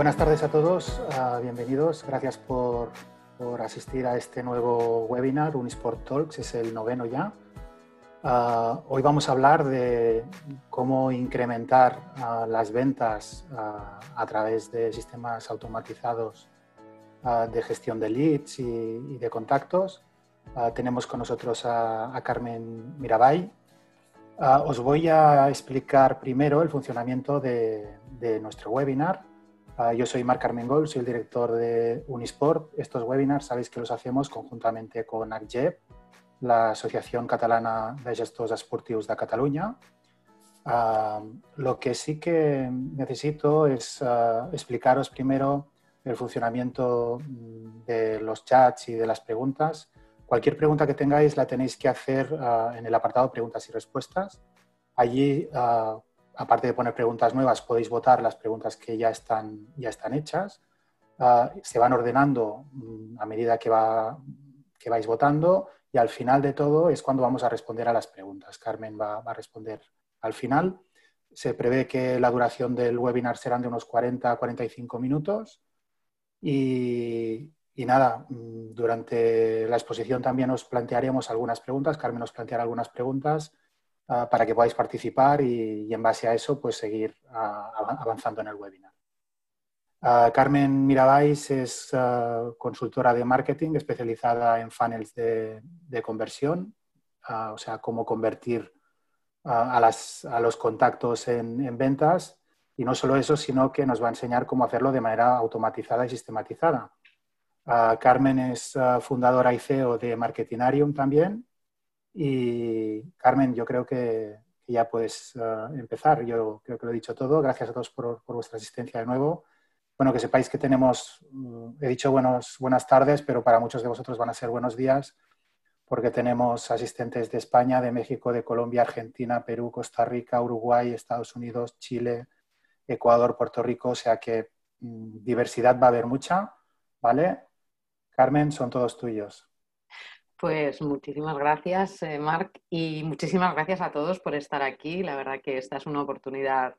Buenas tardes a todos, uh, bienvenidos. Gracias por, por, asistir a este nuevo webinar, Unisport Talks, es el noveno ya. Uh, hoy vamos a hablar de cómo incrementar uh, las ventas a través de sistemas automatizados de gestión de leads y, de contactos. tenemos con nosotros a, Carmen Mirabay. os voy a explicar primero el funcionamiento de nuestro webinar Ah, yo soy Marc Carmengol, soy el director de Unisport. Estos webinars sabéis que los hacemos conjuntamente con ACGEP, la Asociación Catalana de Gestors Esportius de Cataluña. Ah, lo que sí que necesito es ah, explicaros primero el funcionamiento mm, de los chats y de las preguntas. Cualquier pregunta que tengáis la tenéis que hacer en el apartado preguntas y respuestas. Allí aparte de poner preguntas nuevas, podéis votar las preguntas que ya están, ya están hechas. Ah, se van ordenando mm, a medida que, va, que vais votando y al final de todo es cuando vamos a responder a las preguntas. Carmen va, a responder al final. Se prevé que la duración del webinar serán de unos 40 a 45 minutos. Y, y, nada, mm, durante la exposición también os plantearemos algunas preguntas. Carmen nos planteará algunas preguntas Ah, para que podáis participar y, en base a eso pues seguir ah, avanzando en el webinar. Ah, Carmen Mirabais es consultora de marketing especializada en funnels de, conversión, o sea, cómo convertir a, los contactos en, ventas. Y no solo eso, sino que nos va a enseñar cómo hacerlo de manera automatizada y sistematizada. Carmen es fundadora y CEO de Marketinarium también, y Carmen, yo creo que, ya puedes eh, empezar. Yo creo que lo he dicho todo. Gracias a todos por, vuestra asistencia de nuevo. Bueno, que sepáis que tenemos, mm, he dicho buenas tardes, pero para muchos de vosotros van a ser buenos días porque tenemos asistentes de España, de México, de Colombia, Argentina, Perú, Costa Rica, Uruguay, Estados Unidos, Chile, Ecuador, Puerto Rico, o sea que mm, diversidad va a haber mucha, ¿vale? Carmen, son todos tuyos. Pues muchísimas gracias, eh, Marc, y muchísimas gracias a todos por estar aquí. La verdad que esta es una oportunidad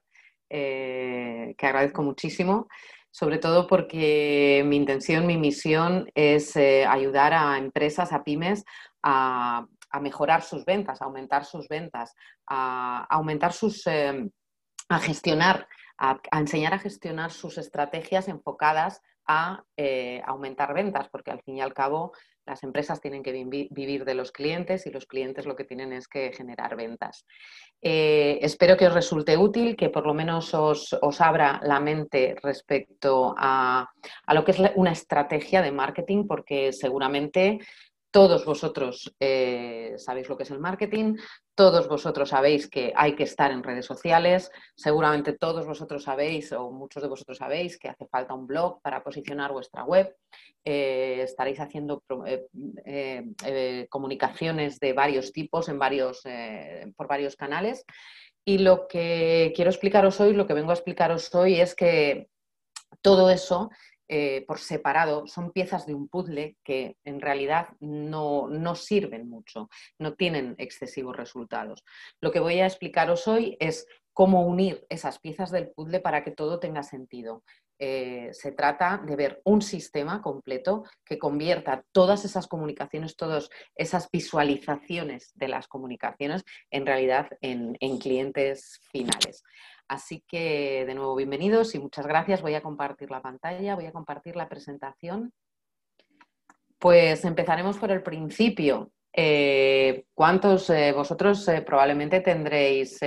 eh, que agradezco muchísimo, sobre todo porque mi intención, mi misión es eh, ayudar a empresas, a pymes, a, mejorar sus ventas, a aumentar sus ventas, a, aumentar sus, a gestionar, a, enseñar a gestionar sus estrategias enfocadas a aumentar ventas, porque al fin y al cabo las empresas tienen que vivir de los clientes y los clientes lo que tienen es que generar ventas. Eh, espero que os resulte útil, que por lo menos os, abra la mente respecto a, a, lo que es una estrategia de marketing, porque seguramente todos vosotros eh, sabéis lo que es el marketing, todos vosotros sabéis que hay que estar en redes sociales, seguramente todos vosotros sabéis o muchos de vosotros sabéis que hace falta un blog para posicionar vuestra web, eh, estaréis haciendo eh, comunicaciones de varios tipos en varios, por varios canales. Y lo que quiero explicaros hoy, lo que vengo a explicaros hoy es que todo eso eh, por separado son piezas de un puzzle que en realidad no, no, sirven mucho, no tienen excesivos resultados. Lo que voy a explicaros hoy es cómo unir esas piezas del puzzle para que todo tenga sentido. Eh, se trata de ver un sistema completo que convierta todas esas comunicaciones, todas esas visualizaciones de las comunicaciones en realidad en clientes finales. Así que, de nuevo, bienvenidos y muchas gracias. Voy a compartir la pantalla, voy a compartir la presentación. Pues empezaremos por el principio. Eh, ¿Cuántos eh, vosotros eh, probablemente tendréis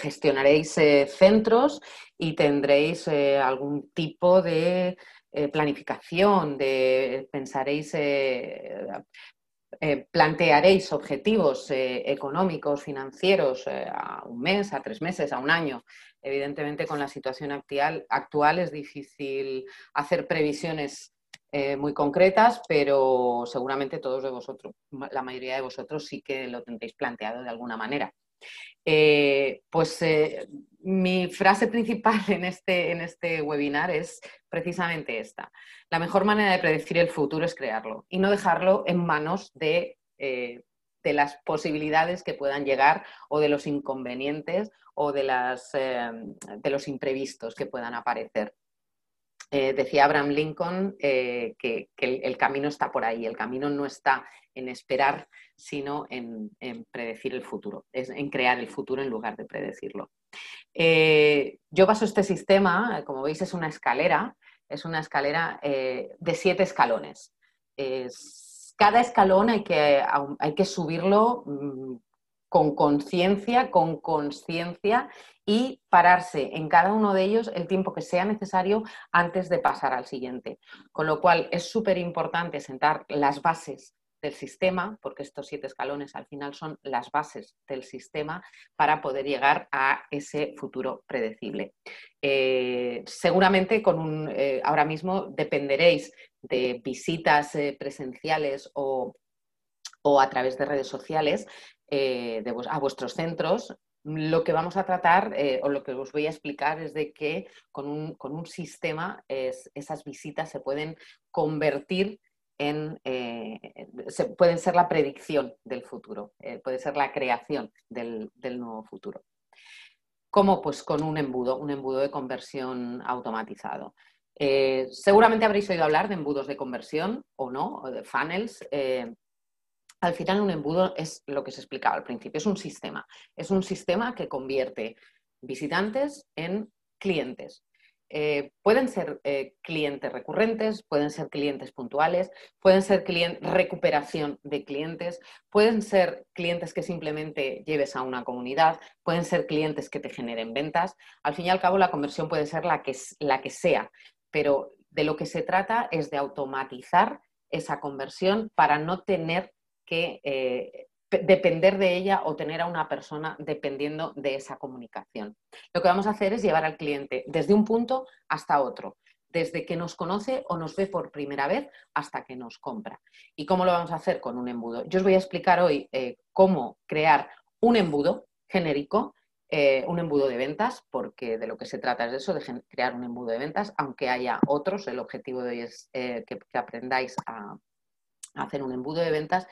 gestionaréis centros y tendréis algún tipo de planificación, de pensaréis eh, plantearéis objetivos eh, económicos, financieros eh, a un mes, a tres meses, a un año. Evidentemente, con la situación actual, actual es difícil hacer previsiones muy concretas, pero seguramente todos de vosotros, la mayoría de vosotros sí que lo tendréis planteado de alguna manera. Pues mi frase principal en este, en este webinar es precisamente esta. La mejor manera de predecir el futuro es crearlo y no dejarlo en manos de, eh, de las posibilidades que puedan llegar o de los inconvenientes o de, las, eh, de los imprevistos que puedan aparecer. Eh, decía Abraham Lincoln eh, que, el, camino está por ahí, el camino no está en esperar, sino en, predecir el futuro, es en crear el futuro en lugar de predecirlo. yo baso este sistema, como veis, es una escalera, es una escalera de siete escalones. cada escalón hay que, hay que subirlo mm, con conciencia, con conciencia y pararse en cada uno de ellos el tiempo que sea necesario antes de pasar al siguiente. Con lo cual es súper importante sentar las bases del sistema, porque estos siete escalones al final son las bases del sistema para poder llegar a ese futuro predecible. Eh, seguramente con un, eh, ahora mismo dependeréis de visitas eh, presenciales o, o a través de redes sociales eh, a vuestros centros, lo que vamos a tratar eh, o lo que os voy a explicar es de que con un, sistema esas visitas se pueden convertir en, eh, se, pueden ser la predicción del futuro, puede ser la creación del, nuevo futuro. ¿Cómo? Pues con un embudo, un embudo de conversión automatizado. seguramente habréis oído hablar de embudos de conversión o no, de funnels. Al final un embudo es lo que se explicaba al principio, es un sistema. Es un sistema que convierte visitantes en clientes. Eh, pueden ser eh, clientes recurrentes, pueden ser clientes puntuales, pueden ser recuperación de clientes, pueden ser clientes que simplemente lleves a una comunidad, pueden ser clientes que te generen ventas. Al fin y al cabo, la conversión puede ser la que, la que sea, pero de lo que se trata es de automatizar esa conversión para no tener que eh, depender de ella o tener a una persona dependiendo de esa comunicación. Lo que vamos a hacer es llevar al cliente desde un punto hasta otro, desde que nos conoce o nos ve por primera vez hasta que nos compra. ¿Y cómo lo vamos a hacer con un embudo? Yo os voy a explicar hoy eh, cómo crear un embudo genérico, eh, un embudo de ventas, porque de lo que se trata es de eso, de crear un embudo de ventas, aunque haya otros. El objetivo de hoy es que, aprendáis a hacer un embudo de ventas,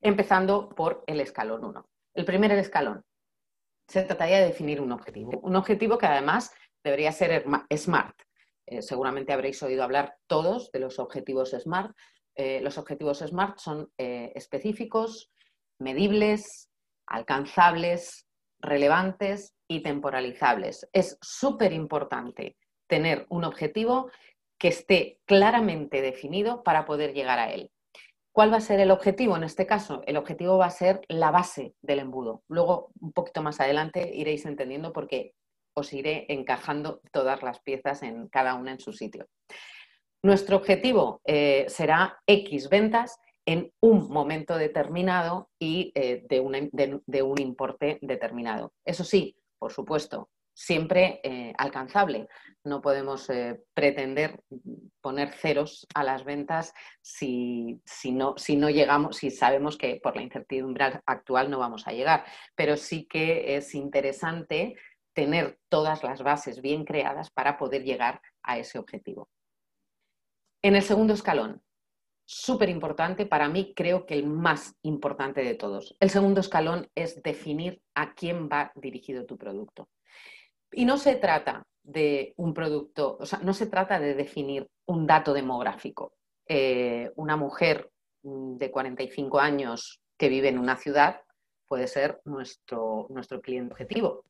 empezando por el escalón 1. El primer escalón. Se trataría de definir un objetivo. Un objetivo que además debería ser SMART. Eh, seguramente habréis oído hablar todos de los objetivos SMART. Eh, los objetivos SMART son eh, específicos, medibles, alcanzables, relevantes y temporalizables. Es súper importante tener un objetivo que esté claramente definido para poder llegar a él. ¿Cuál va a ser el objetivo en este caso? El objetivo va a ser la base del embudo. Luego, un poquito más adelante, iréis entendiendo por qué os iré encajando todas las piezas en cada una en su sitio. Nuestro objetivo eh, será X ventas en un momento determinado y eh, de un importe determinado. Eso sí, por supuesto, siempre eh, alcanzable. No podemos eh, pretender poner ceros a las ventas si, no, si, no, llegamos, si sabemos que por la incertidumbre actual no vamos a llegar. Pero sí que es interesante tener todas las bases bien creadas para poder llegar a ese objetivo. En el segundo escalón, súper importante, para mí creo que el más importante de todos. El segundo escalón es definir a quién va dirigido tu producto. Y no se trata de un producto, o sea, no se trata de definir un dato demográfico. Eh, una mujer mm, de 45 años que vive en una ciudad puede ser nuestro, nuestro cliente objetivo,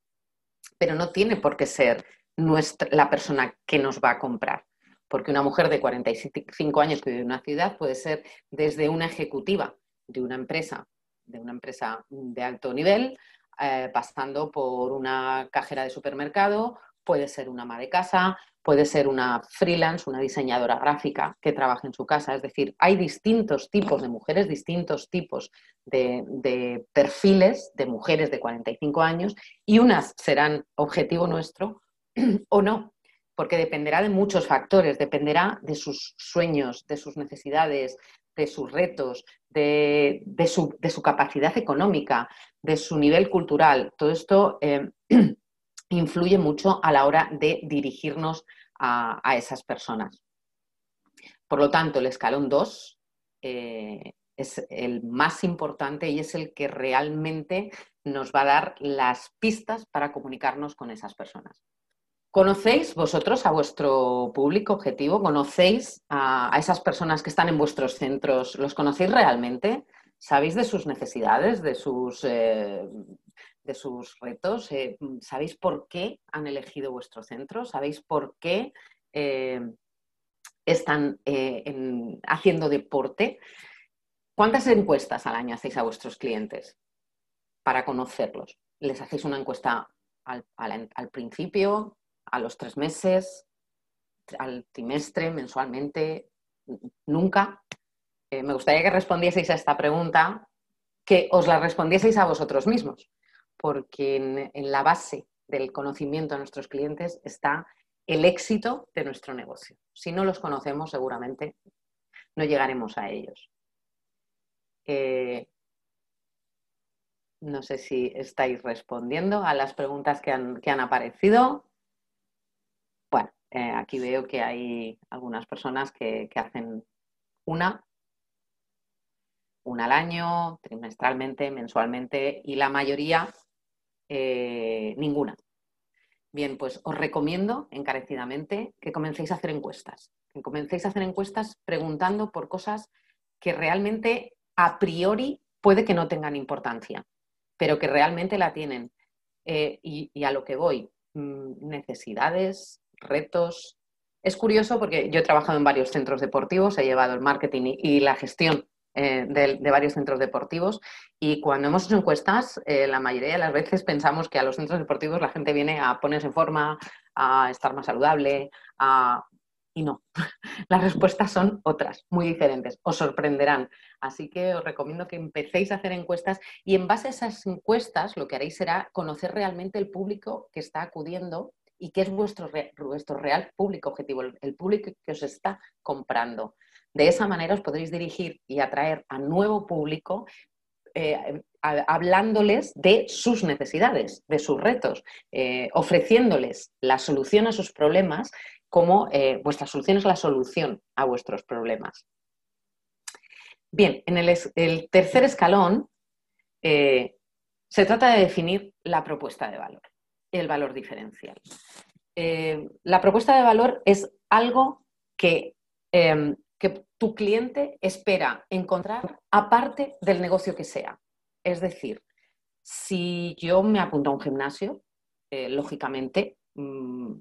pero no tiene por qué ser nuestra, la persona que nos va a comprar, porque una mujer de 45 años que vive en una ciudad puede ser desde una ejecutiva de una empresa, de una empresa de alto nivel, eh, pasando por una cajera de supermercado, puede ser una ama de casa, puede ser una freelance, una diseñadora gráfica que trabaja en su casa. Es decir, hay distintos tipos de mujeres, distintos tipos de, perfiles de mujeres de 45 años y unas serán objetivo nuestro o no, porque dependerá de muchos factores, dependerá de sus sueños, de sus necesidades, de sus retos, de, su, capacidad económica, de su nivel cultural. Todo esto eh, influye mucho a la hora de dirigirnos a, esas personas. Por lo tanto, el escalón 2, eh, es el más importante y es el que realmente nos va a dar las pistas para comunicarnos con esas personas. ¿Conocéis vosotros a vuestro público objetivo? ¿Conocéis a, esas personas que están en vuestros centros? ¿Los conocéis realmente? ¿Sabéis de sus necesidades, de sus, eh, de sus retos? Eh, ¿Sabéis por qué han elegido vuestro centro? ¿Sabéis por qué eh, están haciendo deporte? ¿Cuántas encuestas al año hacéis a vuestros clientes para conocerlos? ¿Les hacéis una encuesta al principio, a los tres meses, al trimestre, mensualmente, nunca. Eh, me gustaría que respondieseis a esta pregunta, que os la respondieseis a vosotros mismos, porque en, la base del conocimiento de nuestros clientes está el éxito de nuestro negocio. Si no los conocemos, seguramente no llegaremos a ellos. Eh, no sé si estáis respondiendo a las preguntas que han, que han aparecido. Eh, aquí veo que hay algunas personas que, hacen una, una al año, trimestralmente, mensualmente y la mayoría eh, ninguna. Bien, pues os recomiendo encarecidamente que comencéis a hacer encuestas, que comencéis a hacer encuestas preguntando por cosas que realmente a priori puede que no tengan importancia, pero que realmente la tienen. Eh, y, a lo que voy, mm, necesidades, retos. Es curioso porque yo he trabajado en varios centros deportivos, he llevado el marketing y, la gestión eh, de, varios centros deportivos y cuando hemos hecho encuestas, eh, la mayoría de las veces pensamos que a los centros deportivos la gente viene a ponerse en forma, a estar más saludable, y no. Las respuestas son otras, muy diferentes. Os sorprenderán. Así que os recomiendo que empecéis a hacer encuestas y en base a esas encuestas lo que haréis será conocer realmente el público que está acudiendo y qué es vuestro, real público objetivo, el, público que os está comprando. De esa manera os podréis dirigir y atraer a nuevo público eh, hablándoles de sus necesidades, de sus retos, eh, ofreciéndoles la solución a sus problemas como eh, vuestra solución es la solución a vuestros problemas. Bien, en el tercer escalón se trata de definir la propuesta de valor el valor diferencial. Eh, la propuesta de valor es algo que, em, que tu cliente espera encontrar aparte del negocio que sea. Es decir, si yo me apunto a un gimnasio, eh, lógicamente mm,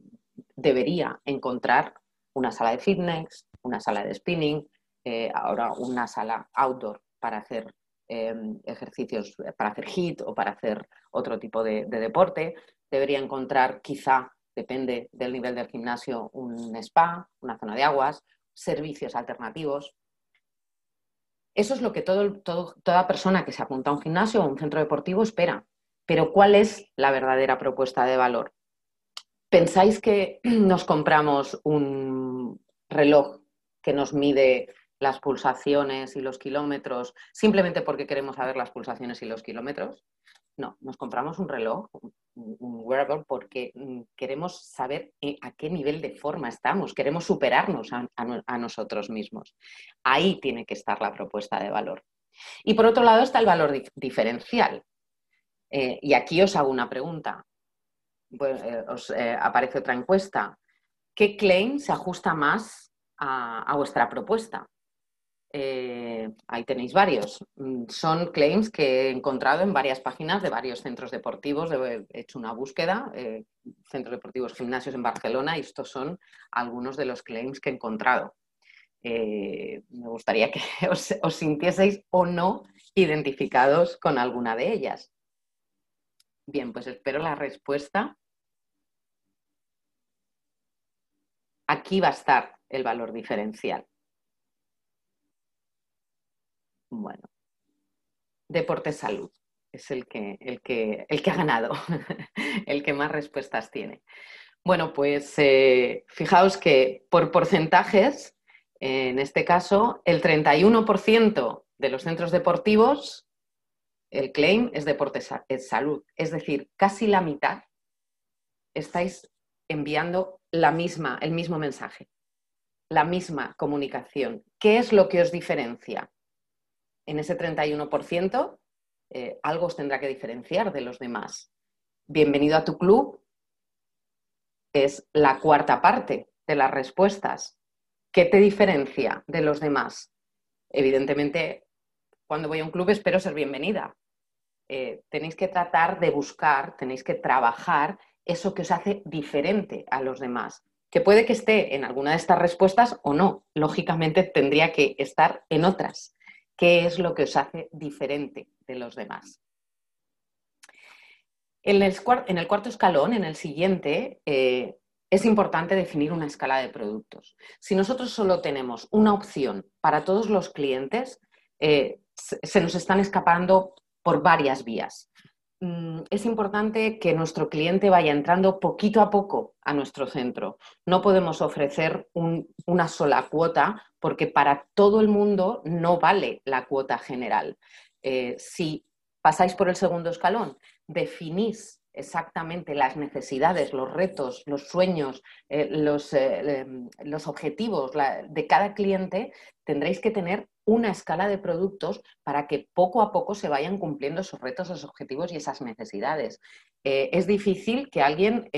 debería encontrar una sala de fitness, una sala de spinning, eh, ahora una sala outdoor para hacer em, ejercicios, para hacer HIT o para hacer otro tipo de deporte debería encontrar quizá, depende del nivel del gimnasio, un spa, una zona de aguas, servicios alternativos. Eso es lo que toda persona que se apunta a un gimnasio o un centro deportivo espera. Pero ¿cuál es la verdadera propuesta de valor? ¿Pensáis que nos compramos un reloj que nos mide las pulsaciones y los kilómetros simplemente porque queremos saber las pulsaciones y los kilómetros? No, nos compramos un reloj, un wearable, porque mm, queremos saber eh, a qué nivel de forma estamos, queremos superarnos a, nosotros mismos. Ahí tiene que estar la propuesta de valor. Y por otro lado está el valor diferencial. Eh, y aquí os hago una pregunta. Pues, eh, os aparece otra encuesta. ¿Qué claim se ajusta más a vuestra propuesta? Eh, ahí tenéis varios. Mm, son claims que he encontrado en varias páginas de varios centros deportivos. He hecho una búsqueda, eh, centros deportivos, gimnasios en Barcelona, y estos son algunos de los claims que he encontrado. Eh, me gustaría que os, os sintieseis o no identificados con alguna de ellas. Bien, pues espero la respuesta. Aquí va a estar el valor diferencial. Bueno, deporte salud es el que, el que, el que ha ganado, el que más respuestas tiene. Bueno, pues eh, fijaos que por porcentajes, en este caso, el 31% de los centros deportivos, el claim es deporte salud. Es decir, casi la mitad estáis enviando la misma, el mismo mensaje, la misma comunicación. ¿Qué es lo que os diferencia? En ese 31%, eh, algo os tendrá que diferenciar de los demás. Bienvenido a tu club es la cuarta parte de las respuestas. ¿Qué te diferencia de los demás? Evidentemente, cuando voy a un club espero ser bienvenida. Eh, tenéis que tratar de buscar, tenéis que trabajar eso que os hace diferente a los demás, que puede que esté en alguna de estas respuestas o no. Lógicamente tendría que estar en otras. ¿Qué es lo que os hace diferente de los demás? En el, cuarto escalón, en el siguiente, eh, es importante definir una escala de productos. Si nosotros solo tenemos una opción para todos los clientes, eh, se nos están escapando por varias vías. Mm, es importante que nuestro cliente vaya entrando poquito a poco a nuestro centro. No podemos ofrecer una sola cuota porque para todo el mundo no vale la cuota general. Eh, si pasáis por el segundo escalón, definís exactamente las necesidades, los retos, los sueños, eh, los, eh, em, los, objetivos de cada cliente, tendréis que tener una escala de productos para que poco a poco se vayan cumpliendo esos retos, esos objetivos y esas necesidades. Eh, es difícil que alguien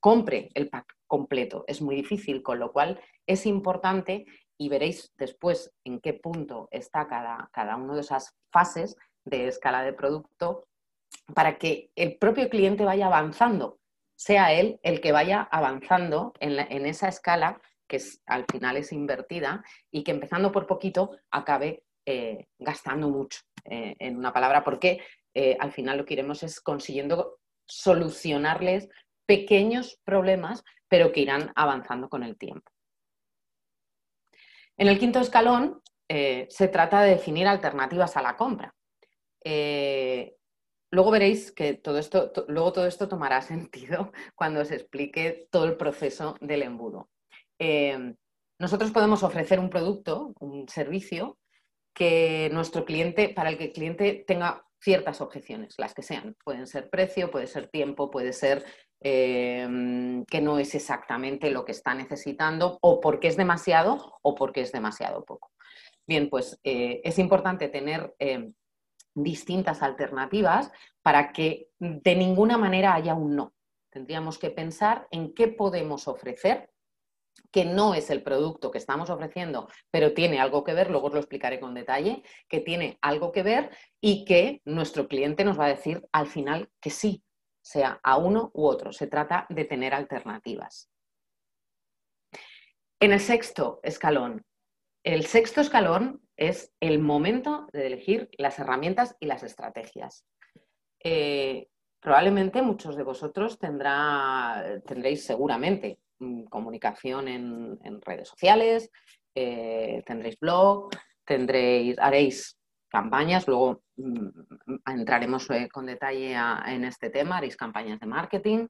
compre el pack completo, es muy difícil, con lo cual es importante y veréis después en qué punto está cada, cada una de esas fases de escala de producto para que el propio cliente vaya avanzando, sea él el que vaya avanzando en, esa escala que al final es invertida y que empezando por poquito acabe eh, gastando mucho, eh, en una palabra, porque eh, al final lo que iremos es consiguiendo solucionarles pequeños problemas, pero que irán avanzando con el tiempo. En el quinto escalón se trata de definir alternativas a la compra. Luego veréis que todo esto, luego todo esto tomará sentido cuando os explique todo el proceso del embudo. Em, nosotros podemos ofrecer un producto, un servicio, que nuestro cliente, para el que el cliente tenga ciertas objeciones, las que sean. Pueden ser precio, puede ser tiempo, puede ser em, que no es exactamente lo que está necesitando, o porque es demasiado o porque es demasiado poco. Bien, pues eh, es importante tener em, distintas alternativas para que de ninguna manera haya un no. Tendríamos que pensar en qué podemos ofrecer que no es el producto que estamos ofreciendo, pero tiene algo que ver, luego os lo explicaré con detalle, que tiene algo que ver y que nuestro cliente nos va a decir al final que sí, sea a uno u otro. Se trata de tener alternativas. En el sexto escalón, el sexto escalón es el momento de elegir las herramientas y las estrategias. Eh, probablemente muchos de vosotros tendréis seguramente mm, comunicación en, redes sociales, eh, tendréis blog, tendréis, haréis campañas, luego mm, entraremos eh, con detalle en este tema, haréis campañas de marketing,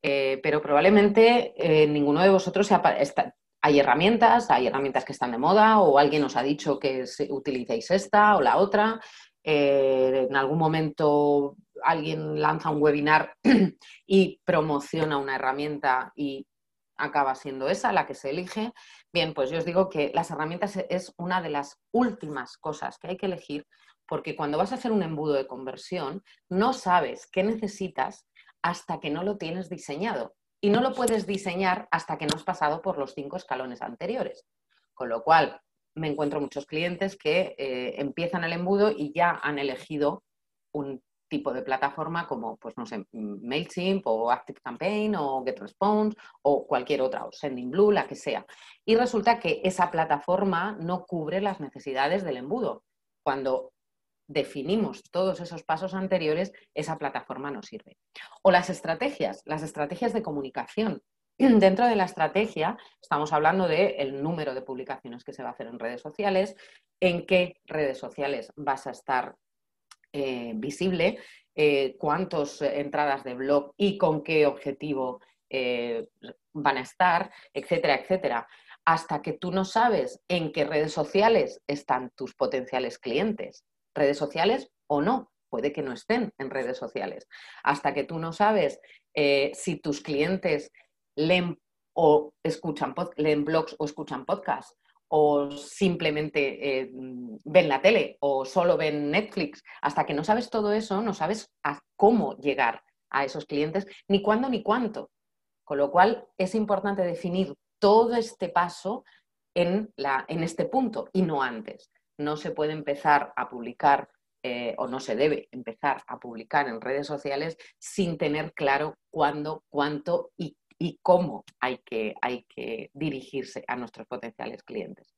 pero probablemente ninguno de vosotros está, hay herramientas, hay herramientas que están de moda o alguien os ha dicho que utilicéis esta o la otra. Eh, en algún momento alguien lanza un webinar y promociona una herramienta y acaba siendo esa la que se elige. Bien, pues yo os digo que las herramientas es una de las últimas cosas que hay que elegir porque cuando vas a hacer un embudo de conversión no sabes qué necesitas hasta que no lo tienes diseñado y no lo puedes diseñar hasta que no has pasado por los cinco escalones anteriores. Con lo cual, me encuentro muchos clientes que eh, empiezan el embudo y ya han elegido un tipo de plataforma como, pues no sé, MailChimp o ActiveCampaign o GetResponse o cualquier otra, o SendingBlue, la que sea. Y resulta que esa plataforma no cubre las necesidades del embudo. Cuando definimos todos esos pasos anteriores, esa plataforma no sirve. O las estrategias, las estrategias de comunicación. Dentro de la estrategia estamos hablando del número de publicaciones que se va a hacer en redes sociales, en qué redes sociales vas a estar eh, visible, eh, cuántas entradas de blog y con qué objetivo eh, van a estar, etcétera, etcétera. Hasta que tú no sabes en qué redes sociales están tus potenciales clientes, redes sociales o no. Puede que no estén en redes sociales. Hasta que tú no sabes eh, si tus clientes leen o escuchan leen blogs o escuchan podcasts o simplemente eh, ven la tele o solo ven Netflix. Hasta que no sabes todo eso, no sabes a cómo llegar a esos clientes, ni cuándo ni cuánto. Con lo cual es importante definir todo este paso en, este punto y no antes. No se puede empezar a publicar eh, o no se debe empezar a publicar en redes sociales sin tener claro cuándo, cuánto y cómo hay que, hay que dirigirse a nuestros potenciales clientes.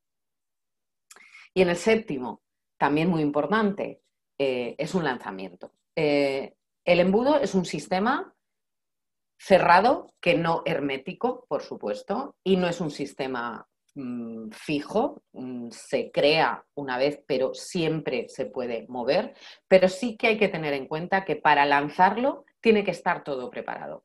Y en el séptimo, también muy importante, eh, es un lanzamiento. Eh, el embudo es un sistema cerrado, que no hermético, por supuesto, y no es un sistema mm, fijo, mm, se crea una vez, pero siempre se puede mover, pero sí que hay que tener en cuenta que para lanzarlo tiene que estar todo preparado.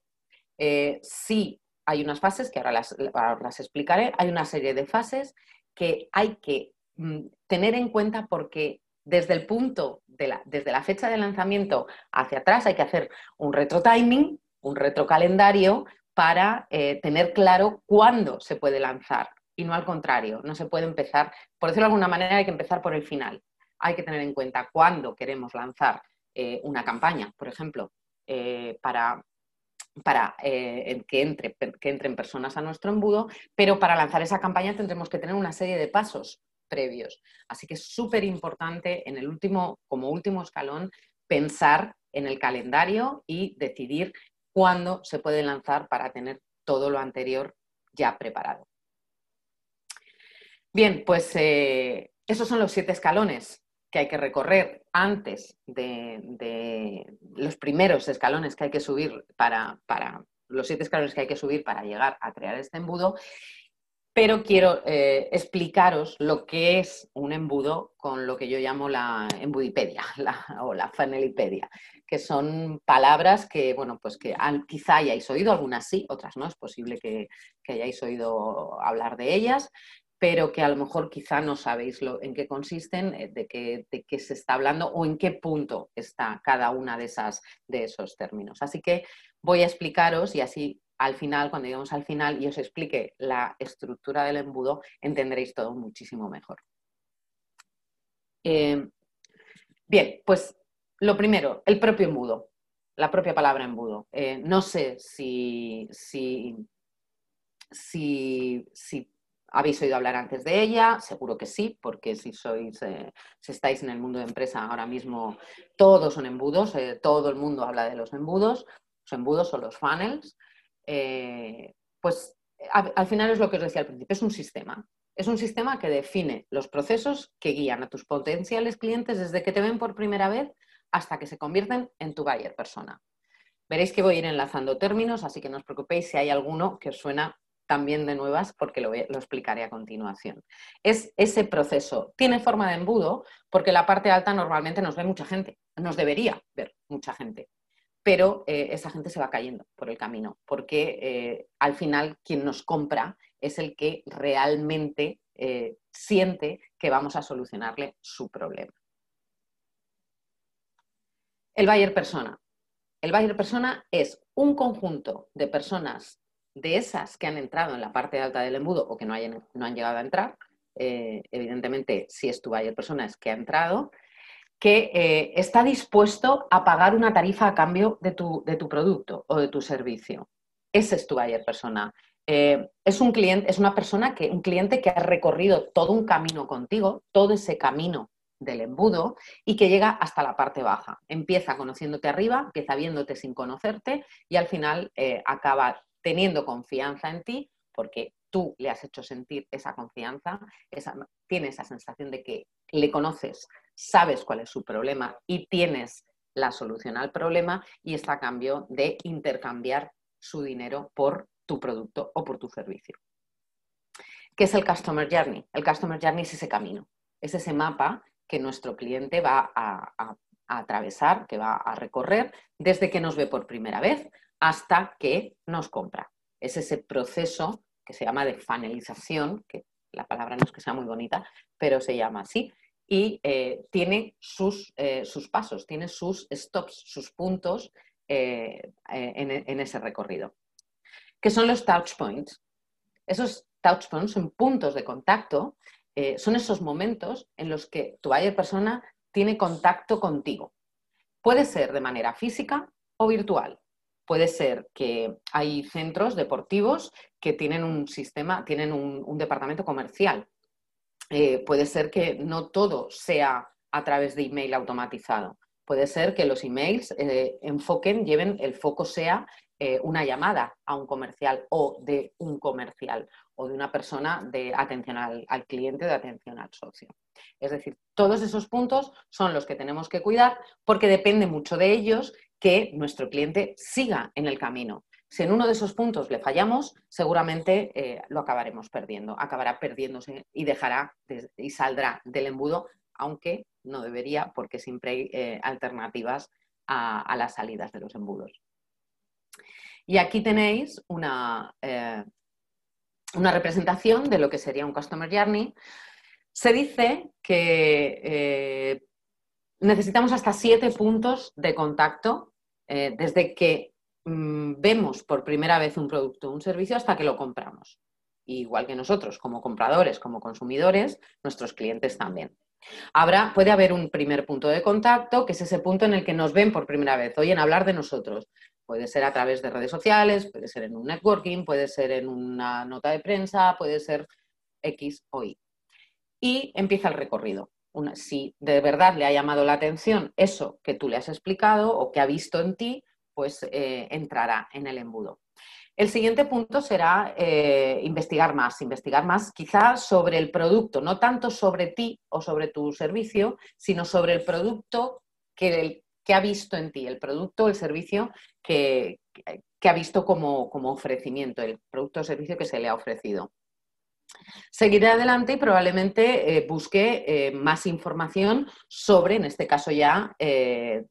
Eh, sí hay unas fases que ahora las, explicaré, hay una serie de fases que hay que mm, tener en cuenta porque desde el punto, de la, desde la fecha de lanzamiento hacia atrás hay que hacer un retro timing, un retrocalendario para eh, tener claro cuándo se puede lanzar y no al contrario, no se puede empezar, por decirlo de alguna manera, hay que empezar por el final. Hay que tener en cuenta cuándo queremos lanzar eh, una campaña, por ejemplo, para para eh, que, entre, que entren personas a nuestro embudo, pero para lanzar esa campaña tendremos que tener una serie de pasos previos. Así que es súper importante en el último, como último escalón, pensar en el calendario y decidir cuándo se puede lanzar para tener todo lo anterior ya preparado. Bien, pues eh, esos son los siete escalones que hay que recorrer antes de, los primeros escalones que hay que subir para, los siete escalones que hay que subir para llegar a crear este embudo, pero quiero eh, explicaros lo que es un embudo con lo que yo llamo la embudipedia o la fanelipedia, que son palabras que, bueno, pues que quizá hayáis oído, algunas sí, otras no, es posible que, que hayáis oído hablar de ellas, pero que a lo mejor quizá no sabéis lo, en qué consisten, eh, de qué, de qué se está hablando o en qué punto está cada una de, esas, de esos términos. Así que voy a explicaros y así al final, cuando lleguemos al final y os explique la estructura del embudo, entenderéis todo muchísimo mejor. Eh, bien, pues lo primero, el propio embudo, la propia palabra embudo. Eh, no sé si, si, si, si ¿Habéis oído hablar antes de ella? Seguro que sí, porque si sois, eh, si estáis en el mundo de empresa ahora mismo, todos son embudos, eh, todo el mundo habla de los embudos, los embudos son los funnels. Eh, pues al final es lo que os decía al principio, es un sistema. Es un sistema que define los procesos que guían a tus potenciales clientes desde que te ven por primera vez hasta que se convierten en tu buyer persona. Veréis que voy a ir enlazando términos, así que no os preocupéis si hay alguno que os suena también de nuevas porque lo, explicaré a continuación. Es ese proceso. Tiene forma de embudo porque la parte alta normalmente nos ve mucha gente, nos debería ver mucha gente, pero eh, esa gente se va cayendo por el camino porque eh, al final quien nos compra es el que realmente eh, siente que vamos a solucionarle su problema. El buyer persona. El buyer persona es un conjunto de personas de esas que han entrado en la parte alta del embudo o que no, hayan, no han llegado a entrar, eh, evidentemente si es tu buyer persona es que ha entrado, que eh, está dispuesto a pagar una tarifa a cambio de tu, de tu producto o de tu servicio. Ese es tu buyer persona. Eh, es un cliente, es una persona que, un cliente que ha recorrido todo un camino contigo, todo ese camino del embudo y que llega hasta la parte baja. Empieza conociéndote arriba, empieza viéndote sin conocerte y al final acaba teniendo confianza en ti, porque tú le has hecho sentir esa confianza, tiene esa sensación de que le conoces, sabes cuál es su problema y tienes la solución al problema y está a cambio de intercambiar su dinero por tu producto o por tu servicio. ¿Qué es el Customer Journey? El Customer Journey es ese camino, es ese mapa que nuestro cliente va a atravesar, que va a recorrer desde que nos ve por primera vez hasta que nos compra. Es ese proceso que se llama de funnelización, que la palabra no es que sea muy bonita, pero se llama así, y eh, tiene sus, eh, sus, pasos, tiene sus stops, sus puntos eh, en, ese recorrido. ¿Qué son los touch points? Esos touch points son puntos de contacto son esos momentos en los que tu buyer persona tiene contacto contigo. Puede ser de manera física o virtual. Puede ser que hay centros deportivos que tienen un sistema, tienen un, departamento comercial. Eh, puede ser que no todo sea a través de email automatizado. Puede ser que los emails eh, enfoquen, lleven, el foco sea eh, una llamada a un comercial o de un comercial o de una persona de atención al, al cliente, de atención al socio. Es decir, todos esos puntos son los que tenemos que cuidar porque depende mucho de ellos que nuestro cliente siga en el camino. Si en uno de esos puntos le fallamos, seguramente eh, lo acabaremos perdiendo, acabará perdiéndose y dejará y saldrá del embudo, aunque no debería, porque siempre hay eh, alternativas a, las salidas de los embudos. Y aquí tenéis una, eh, una representación de lo que sería un Customer Journey. Se dice que necesitamos hasta siete puntos de contacto eh, desde que mm, vemos por primera vez un producto o un servicio hasta que lo compramos. Igual que nosotros, como compradores, como consumidores, nuestros clientes también. Habrá, puede haber un primer punto de contacto, que es ese punto en el que nos ven por primera vez, oyen hablar de nosotros. Puede ser a través de redes sociales, puede ser en un networking, puede ser en una nota de prensa, puede ser X o Y. Y empieza el recorrido si de verdad le ha llamado la atención eso que tú le has explicado o que ha visto en ti, pues eh, entrará en el embudo. El siguiente punto será eh, investigar más, investigar más quizás sobre el producto, no tanto sobre ti o sobre tu servicio, sino sobre el producto que, ha visto en ti, el producto el servicio que, que ha visto como, como ofrecimiento, el producto o servicio que se le ha ofrecido. Seguiré adelante y probablemente eh, busque eh, más información sobre, en este caso ya, eh,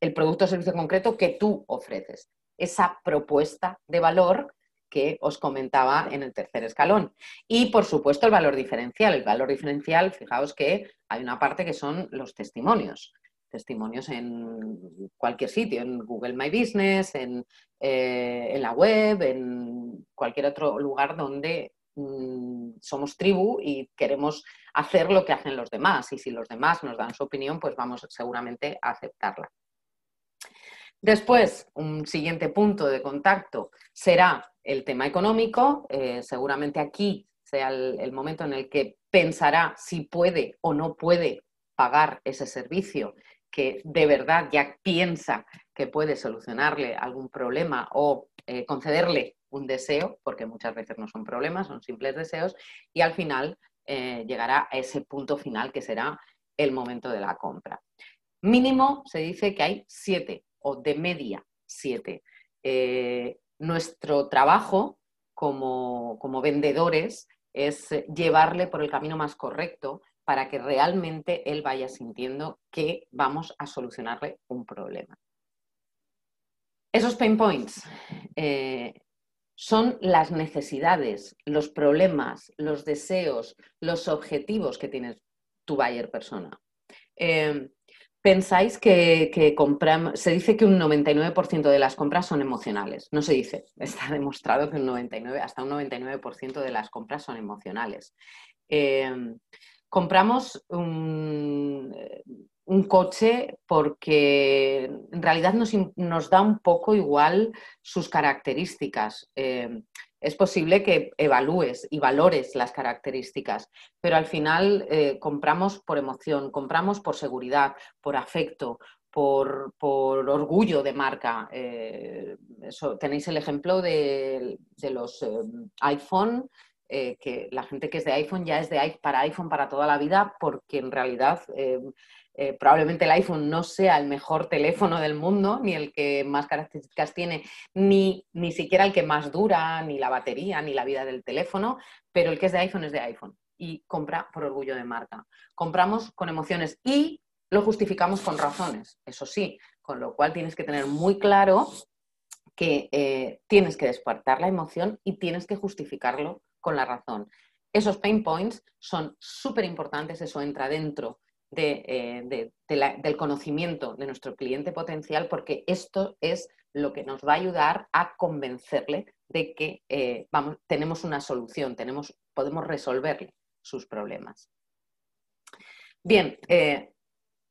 el, producto o servicio concreto que tú ofreces. Esa propuesta de valor que os comentaba en el tercer escalón. Y, por supuesto, el valor diferencial. El valor diferencial, fijaos que hay una parte que son los testimonios. Testimonios en cualquier sitio, en Google My Business, en, en la web, en cualquier otro lugar donde Mm, somos tribu y queremos hacer lo que hacen los demás. Y si los demás nos dan su opinión, pues vamos seguramente a aceptarla. Después, un siguiente punto de contacto será el tema económico. Eh, seguramente aquí sea el, momento en el que pensará si puede o no puede pagar ese servicio que de verdad ya piensa que puede solucionarle algún problema o eh, concederle un deseo, porque muchas veces no son problemas, son simples deseos, y al final eh, llegará a ese punto final que será el momento de la compra. Mínimo se dice que hay siete o de media siete. Eh, nuestro trabajo como, como vendedores es llevarle por el camino más correcto para que realmente él vaya sintiendo que vamos a solucionarle un problema. Esos pain points eh, son las necesidades, los problemas, los deseos, los objetivos que tiene tu buyer persona. Em, pensáis que, compramos, se dice que un 99% de las compras son emocionales. No se dice, está demostrado que un 99, hasta un 99% de las compras son emocionales. Em, compramos un, un coche porque en realidad nos, da un poco igual sus características. Eh, es posible que evalúes y valores las características, pero al final eh, compramos por emoción, compramos por seguridad, por afecto, por, orgullo de marca. Eh, tenéis el ejemplo de, los iPhone, que la gente que es de iPhone ya es de para iPhone para toda la vida, porque en realidad eh, probablemente el iPhone no sea el mejor teléfono del mundo, ni el que más características tiene, ni, ni siquiera el que más dura, ni la batería, ni la vida del teléfono, pero el que es de iPhone es de iPhone y compra por orgullo de marca. Compramos con emociones y lo justificamos con razones, eso sí, con lo cual tienes que tener muy claro que eh, tienes que despertar la emoción y tienes que justificarlo con la razón. Esos pain points son súper importantes, eso entra dentro eh, del conocimiento de nuestro cliente potencial, porque esto es lo que nos va a ayudar a convencerle de que eh, vamos, tenemos una solución, tenemos, podemos resolverle sus problemas. Bien, eh,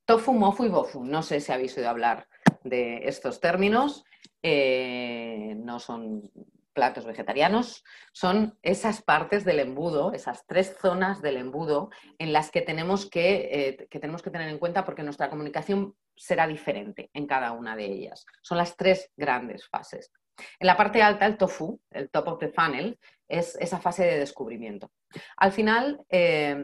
tofu, mofu y bofu. No sé si habéis oído hablar de estos términos. No son platos vegetarianos, son esas partes del embudo, esas tres zonas del embudo en las que tenemos que, eh, que, tenemos que tener en cuenta porque nuestra comunicación será diferente en cada una de ellas. Son las tres grandes fases. En la parte alta, el tofu, el top of the funnel, es esa fase de descubrimiento. Al final, eh,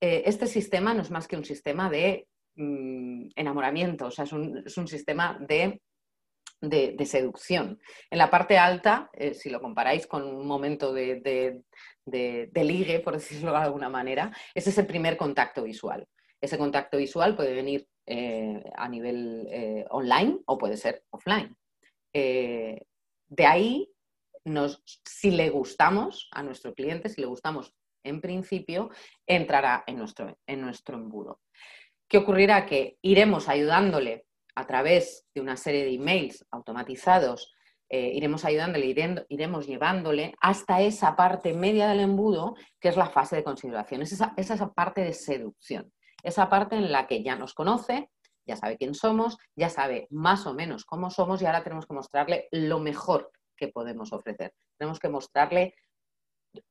eh, este sistema no es más que un sistema de mm, enamoramiento, o sea, es un, sistema de, seducción. En la parte alta, eh, si lo comparáis con un momento de, ligue, por decirlo de alguna manera, es ese primer contacto visual. Ese contacto visual puede venir a nivel online o puede ser offline. de ahí si le gustamos a nuestro cliente, si le gustamos en principio, entrará en nuestro, en nuestro embudo. ¿Qué ocurrirá? Que iremos ayudándole a través de una serie de emails automatizados, eh, iremos ayudándole, iremos llevándole hasta esa parte media del embudo, que es la fase de consideración. Es esa, esa parte de seducción, esa parte en la que ya nos conoce, ya sabe quién somos, ya sabe más o menos cómo somos y ahora tenemos que mostrarle lo mejor que podemos ofrecer. Tenemos que mostrarle,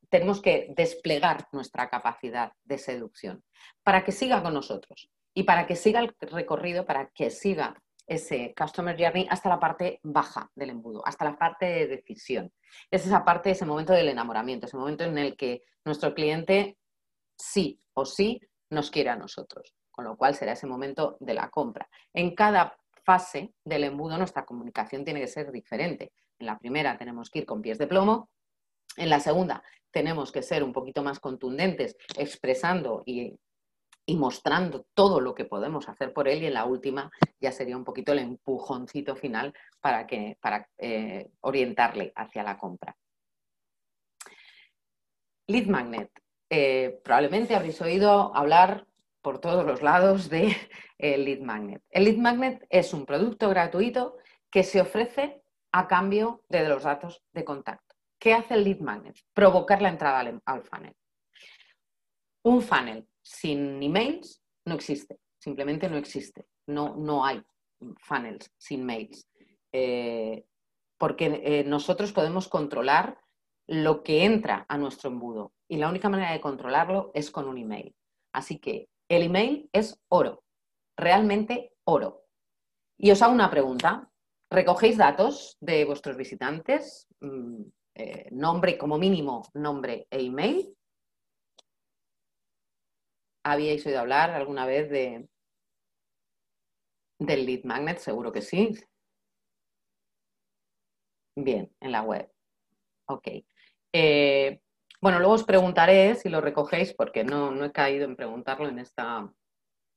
tenemos que desplegar nuestra capacidad de seducción para que siga con nosotros y para que siga el recorrido, para que siga ese customer journey hasta la parte baja del embudo, hasta la parte de decisión. Es esa parte, ese momento del enamoramiento, ese momento en el que nuestro cliente sí o sí nos quiere a nosotros, con lo cual será ese momento de la compra. En cada fase del embudo nuestra comunicación tiene que ser diferente. En la primera tenemos que ir con pies de plomo, en la segunda tenemos que ser un poquito más contundentes, expresando y, mostrando todo lo que podemos hacer por él y en la última ya sería un poquito el empujoncito final para, que, para eh, orientarle hacia la compra. Lead Magnet. Eh, probablemente habréis oído hablar por todos los lados de eh, Lead Magnet. El Lead Magnet es un producto gratuito que se ofrece a cambio de los datos de contacto. ¿Qué hace el lead magnet? Provocar la entrada al, funnel. Un funnel sin emails no existe, simplemente no existe. No, no hay funnels sin mails. Eh, porque eh, nosotros podemos controlar lo que entra a nuestro embudo y la única manera de controlarlo es con un email. Así que el email es oro, realmente oro. Y os hago una pregunta. Recogéis datos de vuestros visitantes, mm, eh, nombre como mínimo, nombre e email. ¿Habíais oído hablar alguna vez de, del lead magnet? Seguro que sí. Bien, en la web. Ok. Eh, bueno, luego os preguntaré si lo recogéis, porque no, no he caído en preguntarlo en esta,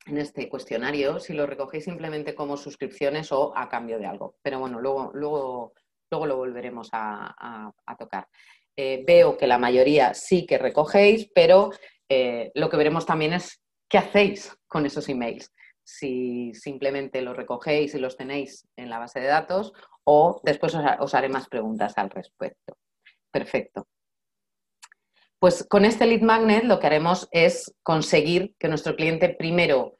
en este cuestionario si lo recogéis simplemente como suscripciones o a cambio de algo. Pero bueno, luego, luego, luego lo volveremos a, tocar. Eh, veo que la mayoría sí que recogéis, pero eh, lo que veremos también es qué hacéis con esos emails. Si simplemente los recogéis y los tenéis en la base de datos o después os haré más preguntas al respecto. Perfecto. Pues con este lead magnet lo que haremos es conseguir que nuestro cliente primero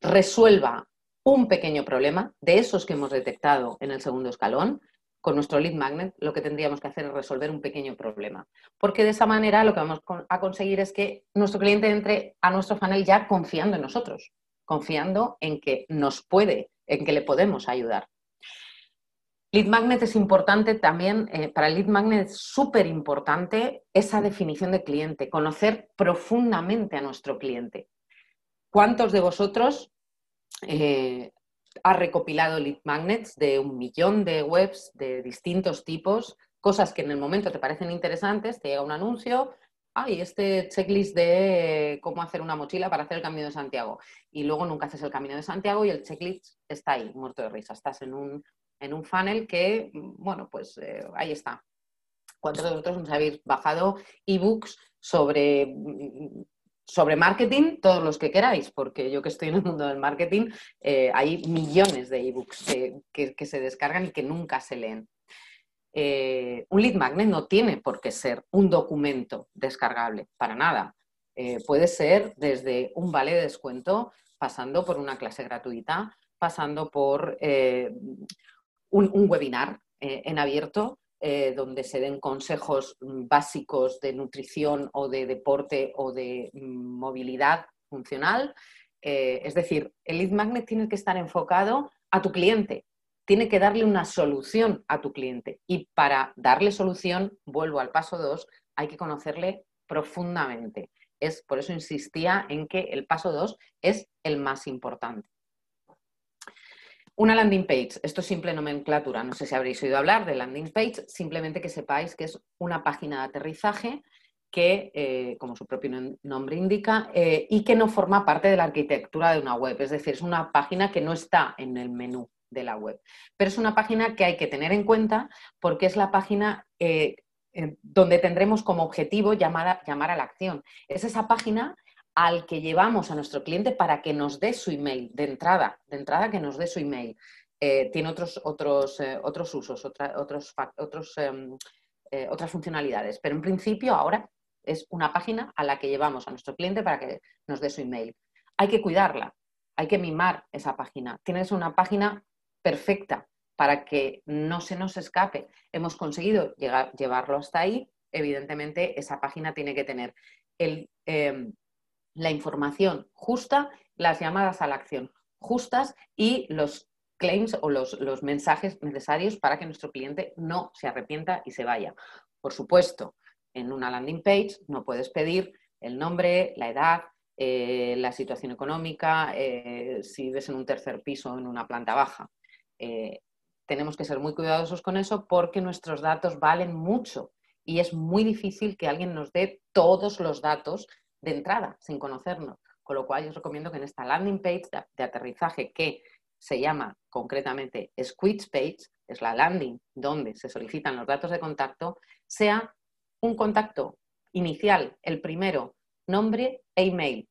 resuelva un pequeño problema de esos que hemos detectado en el segundo escalón. Con nuestro lead magnet lo que tendríamos que hacer es resolver un pequeño problema. Porque de esa manera lo que vamos a conseguir es que nuestro cliente entre a nuestro funnel ya confiando en nosotros, confiando en que nos puede, en que le podemos ayudar. Lead Magnet es importante también, eh, para el Lead Magnet es súper importante esa definición de cliente, conocer profundamente a nuestro cliente. ¿Cuántos de vosotros eh, ha recopilado Lead Magnets de un millón de webs de distintos tipos, cosas que en el momento te parecen interesantes, te llega un anuncio, hay este checklist de cómo hacer una mochila para hacer el Camino de Santiago. Y luego nunca haces el Camino de Santiago y el checklist está ahí, muerto de risa. Estás en un en un funnel que, bueno, pues eh, ahí está. ¿Cuántos de vosotros nos habéis bajado ebooks sobre, sobre marketing? Todos los que queráis, porque yo que estoy en el mundo del marketing, eh, hay millones de ebooks que, que, se descargan y que nunca se leen. Eh, un lead magnet no tiene por qué ser un documento descargable, para nada. Eh, puede ser desde un vale de descuento, pasando por una clase gratuita, pasando por eh, un, webinar eh, en abierto, donde se den consejos básicos de nutrición o de deporte o de mm, movilidad funcional. es decir, el lead magnet tiene que estar enfocado a tu cliente, tiene que darle una solución a tu cliente. Y para darle solución, vuelvo al paso 2, hay que conocerle profundamente. Es, por eso insistía en que el paso 2 es el más importante. Una landing page, esto es simple nomenclatura, no sé si habréis oído hablar de landing page, simplemente que sepáis que es una página de aterrizaje que, eh, como su propio nombre indica, eh, y que no forma parte de la arquitectura de una web, es decir, es una página que no está en el menú de la web, pero es una página que hay que tener en cuenta porque es la página eh, donde tendremos como objetivo llamar a, llamar a la acción. Es esa página al que llevamos a nuestro cliente para que nos dé su email de entrada, de entrada que nos dé su email. Eh, tiene otros, otros, eh, otros usos, em, eh, otras funcionalidades, pero en principio ahora es una página a la que llevamos a nuestro cliente para que nos dé su email. Hay que cuidarla, hay que mimar esa página. Tienes una página perfecta, para que no se nos escape. Hemos conseguido llegar, llevarlo hasta ahí. Evidentemente, esa página tiene que tener em, la información justa, las llamadas a la acción justas y los claims o los, mensajes necesarios para que nuestro cliente no se arrepienta y se vaya. Por supuesto, en una landing page no puedes pedir el nombre, la edad, eh, la situación económica, eh, si vives en un tercer piso o en una planta baja. Eh, tenemos que ser muy cuidadosos con eso porque nuestros datos valen mucho y es muy difícil que alguien nos dé todos los datos de entrada sin conocernos. Con lo cual, yo os recomiendo que en esta landing page de, aterrizaje que se llama concretamente Squid Page, es la landing donde se solicitan los datos de contacto, sea un contacto inicial, el primero, nombre e email.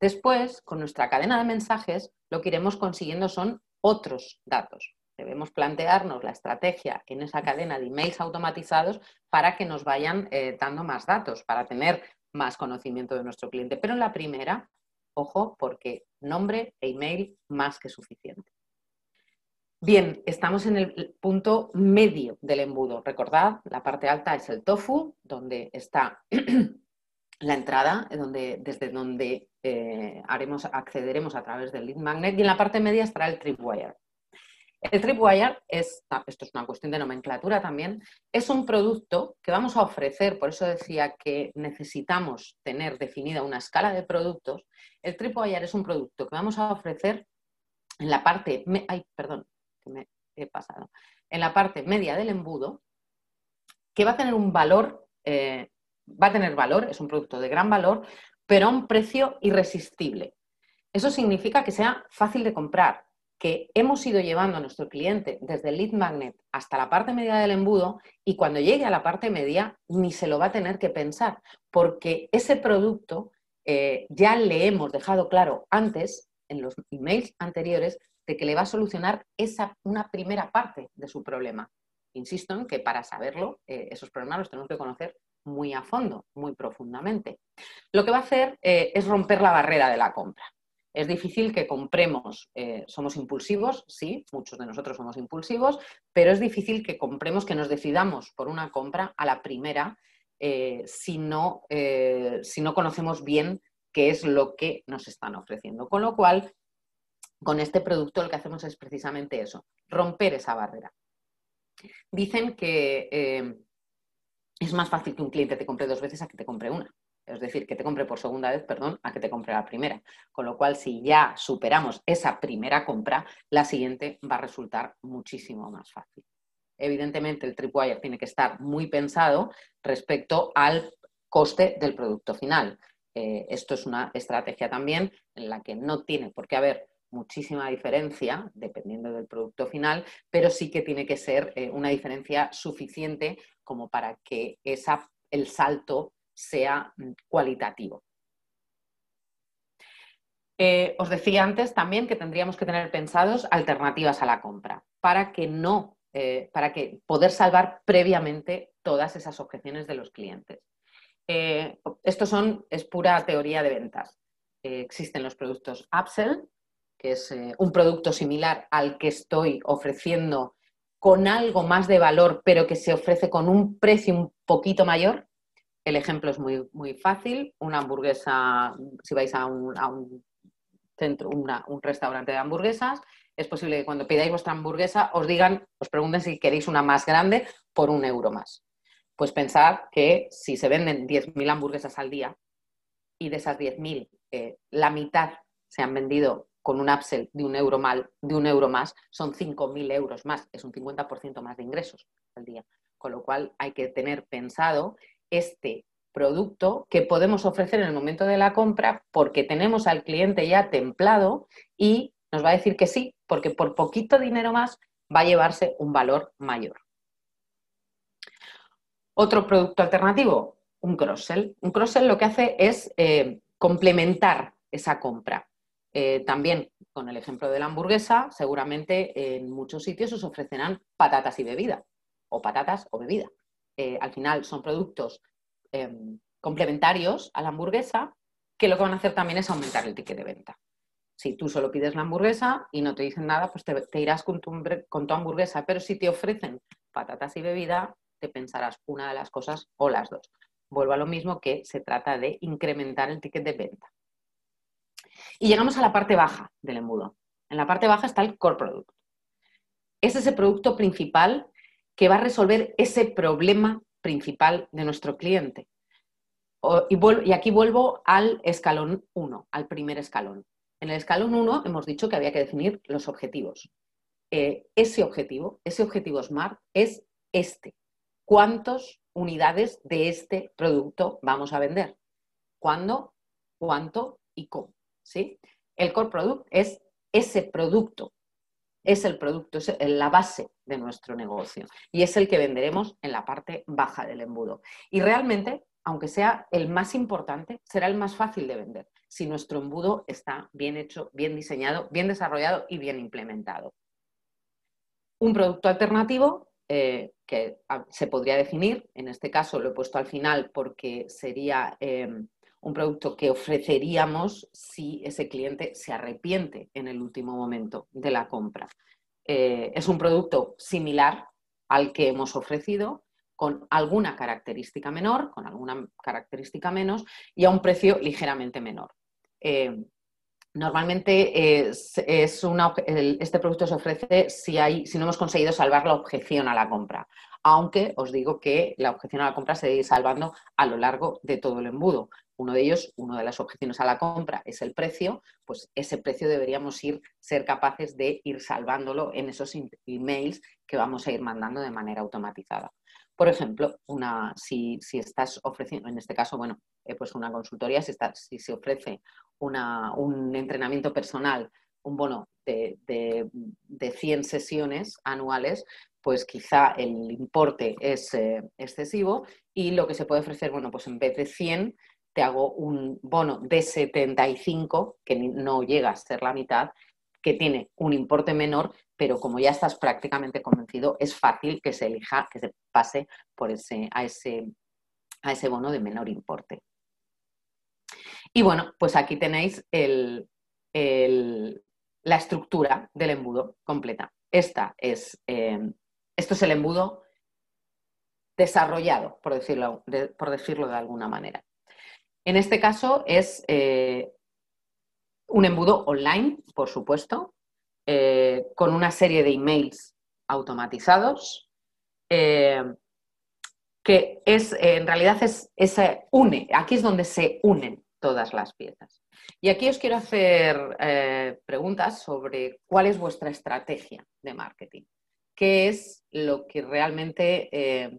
Después, con nuestra cadena de mensajes, lo que iremos consiguiendo son otros datos. Debemos plantearnos la estrategia en esa cadena de emails automatizados para que nos vayan eh, dando más datos, para tener más conocimiento de nuestro cliente. Pero en la primera, ojo, porque nombre e email más que suficiente. Bien, estamos en el punto medio del embudo. Recordad, la parte alta es el tofu, donde está la entrada, donde, desde donde eh, haremos, accederemos a través del lead magnet, y en la parte media estará el tripwire. El Tripwire es, ah, esto es una cuestión de nomenclatura también, es un producto que vamos a ofrecer, por eso decía que necesitamos tener definida una escala de productos. El Tripwire es un producto que vamos a ofrecer en la parte, ay, perdón, me he pasado, en la parte media del embudo, que va a tener un valor, eh, va a tener valor, es un producto de gran valor, pero a un precio irresistible. Eso significa que sea fácil de comprar, que hemos ido llevando a nuestro cliente desde el lead magnet hasta la parte media del embudo y cuando llegue a la parte media ni se lo va a tener que pensar, porque ese producto eh, ya le hemos dejado claro antes, en los emails anteriores, de que le va a solucionar esa, una primera parte de su problema. Insisto en que para saberlo, eh, esos problemas los tenemos que conocer muy a fondo, muy profundamente. Lo que va a hacer eh, es romper la barrera de la compra. Es difícil que compremos, eh, somos impulsivos, sí, muchos de nosotros somos impulsivos, pero es difícil que compremos, que nos decidamos por una compra a la primera eh, si, no, eh, si no conocemos bien qué es lo que nos están ofreciendo. Con lo cual, con este producto lo que hacemos es precisamente eso, romper esa barrera. Dicen que es más fácil que un cliente te compre dos veces a que te compre una es decir, que te compre por segunda vez, perdón, a que te compre la primera. Con lo cual, si ya superamos esa primera compra, la siguiente va a resultar muchísimo más fácil. Evidentemente, el tripwire tiene que estar muy pensado respecto al coste del producto final. Eh, esto es una estrategia también en la que no tiene por qué haber muchísima diferencia dependiendo del producto final, pero sí que tiene que ser eh, una diferencia suficiente como para que esa, el salto sea mm, cualitativo. Eh, os decía antes también que tendríamos que tener pensados alternativas a la compra para que no, eh, para que poder salvar previamente todas esas objeciones de los clientes. Eh, esto son, es pura teoría de ventas. Existen los productos upsell, que es un producto similar al que estoy ofreciendo con algo más de valor, pero que se ofrece con un precio un poquito mayor. El ejemplo es muy, muy fácil. Una hamburguesa, si vais a un, centro, un restaurante de hamburguesas, es posible que cuando pidáis vuestra hamburguesa os digan, os pregunten si queréis una más grande por un euro más. Pues pensad que si se venden 10.000 hamburguesas al día y de esas 10.000 eh, la mitad se han vendido con un upsell de un euro, mal, de un euro más, son 5.000 euros más, es un 50% más de ingresos al día. Con lo cual hay que tener pensado este producto que podemos ofrecer en el momento de la compra porque tenemos al cliente ya templado y nos va a decir que sí, porque por poquito dinero más va a llevarse un valor mayor. Otro producto alternativo, un cross-sell. Un cross-sell lo que hace es eh, complementar esa compra. Eh, también con el ejemplo de la hamburguesa, seguramente en muchos sitios os ofrecerán patatas y bebida, o patatas o bebida. Eh, al final son productos em, complementarios a la hamburguesa que lo que van a hacer también es aumentar el ticket de venta. Si tú solo pides la hamburguesa y no te dicen nada, pues te, irás con tu, hamburguesa. Pero si te ofrecen patatas y bebida, te pensarás una de las cosas o las dos. Vuelvo a lo mismo que se trata de incrementar el ticket de venta. Y llegamos a la parte baja del embudo. En la parte baja está el core product. Es ese producto principal que va a resolver ese problema principal de nuestro cliente. y, aquí vuelvo al escalón 1, al primer escalón. En el escalón 1 hemos dicho que había que definir los objetivos. Eh, ese objetivo, ese objetivo SMART es este. ¿Cuántas unidades de este producto vamos a vender? ¿Cuándo? ¿Cuánto? ¿Y cómo? ¿sí? El core product es ese producto, es el producto, es la base de nuestro negocio y es el que venderemos en la parte baja del embudo. Y realmente, aunque sea el más importante, será el más fácil de vender si nuestro embudo está bien hecho, bien diseñado, bien desarrollado y bien implementado. Un producto alternativo eh, que ah, se podría definir, en este caso lo he puesto al final porque sería em, un producto que ofreceríamos si ese cliente se arrepiente en el último momento de la compra. Eh, es un producto similar al que hemos ofrecido, con alguna característica menor, con alguna característica menos y a un precio ligeramente menor. Eh, normalmente es, este producto se ofrece si, no hemos conseguido salvar la objeción a la compra, aunque os digo que la objeción a la compra se debe salvando a lo largo de todo el embudo. Uno de ellos, una de las objeciones a la compra es el precio, pues ese precio deberíamos ir, ser capaces de ir salvándolo en esos emails que vamos a ir mandando de manera automatizada. Por ejemplo, una, si, estás ofreciendo, en este caso, bueno, eh, pues una consultoría, si, si se ofrece un entrenamiento personal, un bono de, de, 100 sesiones anuales, pues quizá el importe es eh, excesivo y lo que se puede ofrecer, bueno, pues en vez de 100, te hago un bono de 75, que no llega a ser la mitad, que tiene un importe menor, pero como ya estás prácticamente convencido, es fácil que se elija, que se pase por ese, a, ese, a ese bono de menor importe. Y bueno, pues aquí tenéis la estructura del embudo completa. Esta es, eh, esto es el embudo desarrollado, por decirlo, por decirlo de alguna manera. En este caso es eh, un embudo online, por supuesto, eh, con una serie de emails automatizados, eh, que es, en realidad es, ese une, aquí es donde se unen todas las piezas. Y aquí os quiero hacer preguntas sobre cuál es vuestra estrategia de marketing, qué es lo que realmente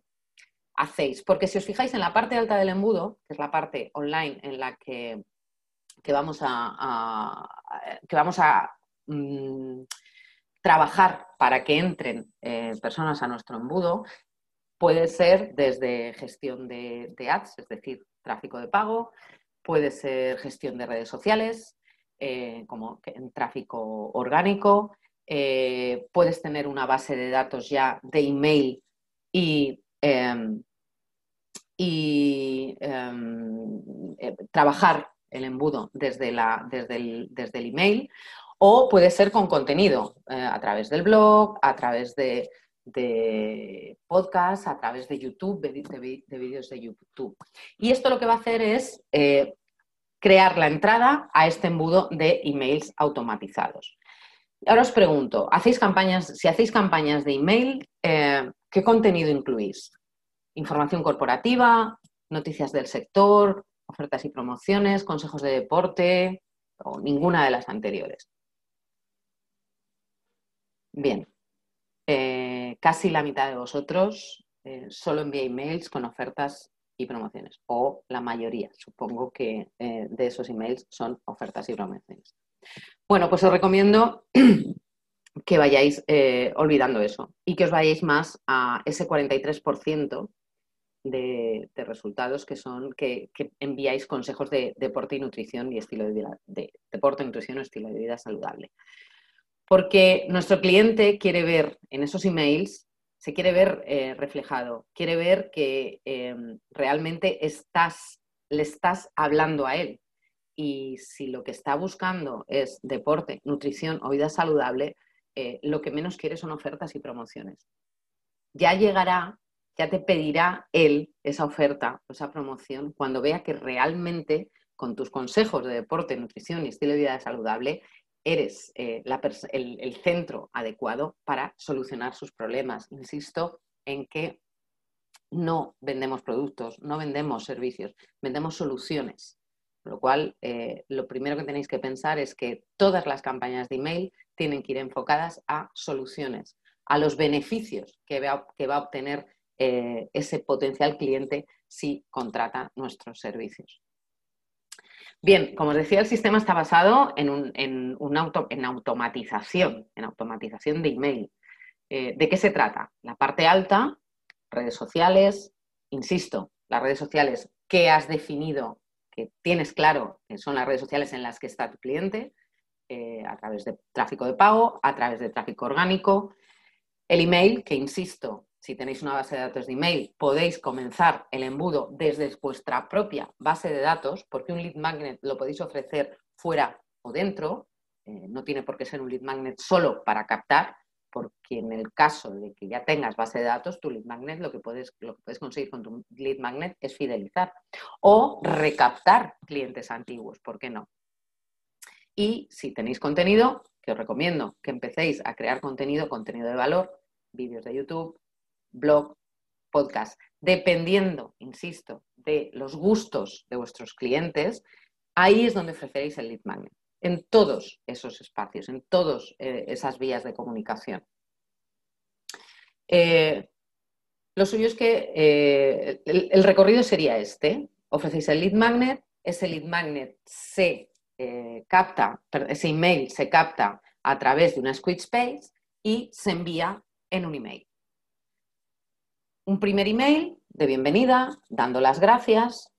hacéis. Porque si os fijáis en la parte alta del embudo, que es la parte online en la que, vamos a, que vamos a mm, trabajar para que entren eh, personas a nuestro embudo, puede ser desde gestión de, ads, es decir, tráfico de pago, puede ser gestión de redes sociales, eh, como en tráfico orgánico, eh, puedes tener una base de datos ya de email y Em, y em, eh, trabajar el embudo desde, la, desde, el, desde, el, email o puede ser con contenido eh, a través del blog, a través de, de podcast, a través de YouTube, de, de, vídeos de YouTube. Y esto lo que va a hacer es eh, crear la entrada a este embudo de emails automatizados. Ahora os pregunto, ¿hacéis campañas, si hacéis campañas de email, ¿qué contenido incluís? información corporativa, noticias del sector, ofertas y promociones, consejos de deporte o ninguna de las anteriores. Bien, eh, casi la mitad de vosotros eh, solo envía emails con ofertas y promociones, o la mayoría, supongo que eh, de esos emails son ofertas y promociones. Bueno, pues os recomiendo que vayáis olvidando eso y que os vayáis más a ese 43% de, resultados que son que, enviáis consejos de deporte y nutrición y estilo de vida, de deporte, nutrición o estilo de vida saludable. Porque nuestro cliente quiere ver en esos emails, se quiere ver eh, reflejado, quiere ver que em, realmente estás, le estás hablando a él. Y si lo que está buscando es deporte, nutrición o vida saludable, eh, lo que menos quiere son ofertas y promociones. Ya llegará ya te pedirá él esa oferta, esa promoción, cuando vea que realmente con tus consejos de deporte, nutrición y estilo de vida saludable, eres eh, el, centro adecuado para solucionar sus problemas. Insisto en que no vendemos productos, no vendemos servicios, vendemos soluciones. Con lo cual, eh, lo primero que tenéis que pensar es que todas las campañas de email tienen que ir enfocadas a soluciones, a los beneficios que va, que va a obtener eh, ese potencial cliente si contrata nuestros servicios. Bien, como os decía, el sistema está basado en, en, en automatización, en automatización de email. Eh, ¿De qué se trata? La parte alta, redes sociales, insisto, las redes sociales que has definido, que tienes claro que son las redes sociales en las que está tu cliente, eh, a través de tráfico de pago, a través de tráfico orgánico. El email, que insisto, si tenéis una base de datos de email, podéis comenzar el embudo desde vuestra propia base de datos, porque un lead magnet lo podéis ofrecer fuera o dentro, eh, no tiene por qué ser un lead magnet solo para captar, porque en el caso de que ya tengas base de datos, tu lead magnet lo que puedes, lo que puedes conseguir con tu lead magnet es fidelizar o recaptar clientes antiguos, ¿por qué no? Y si tenéis contenido, que os recomiendo que empecéis a crear contenido, contenido de valor, vídeos de YouTube, blog, podcast. Dependiendo, insisto, de los gustos de vuestros clientes, ahí es donde ofreceréis el lead magnet, en todos esos espacios, en todas eh, esas vías de comunicación. Eh, lo suyo es que eh, el, recorrido sería este. Ofrecéis el lead magnet, ese lead magnet se capta, ese email se capta a través de una Squid Space y se envía en un email un primer email de bienvenida, dando las gracias.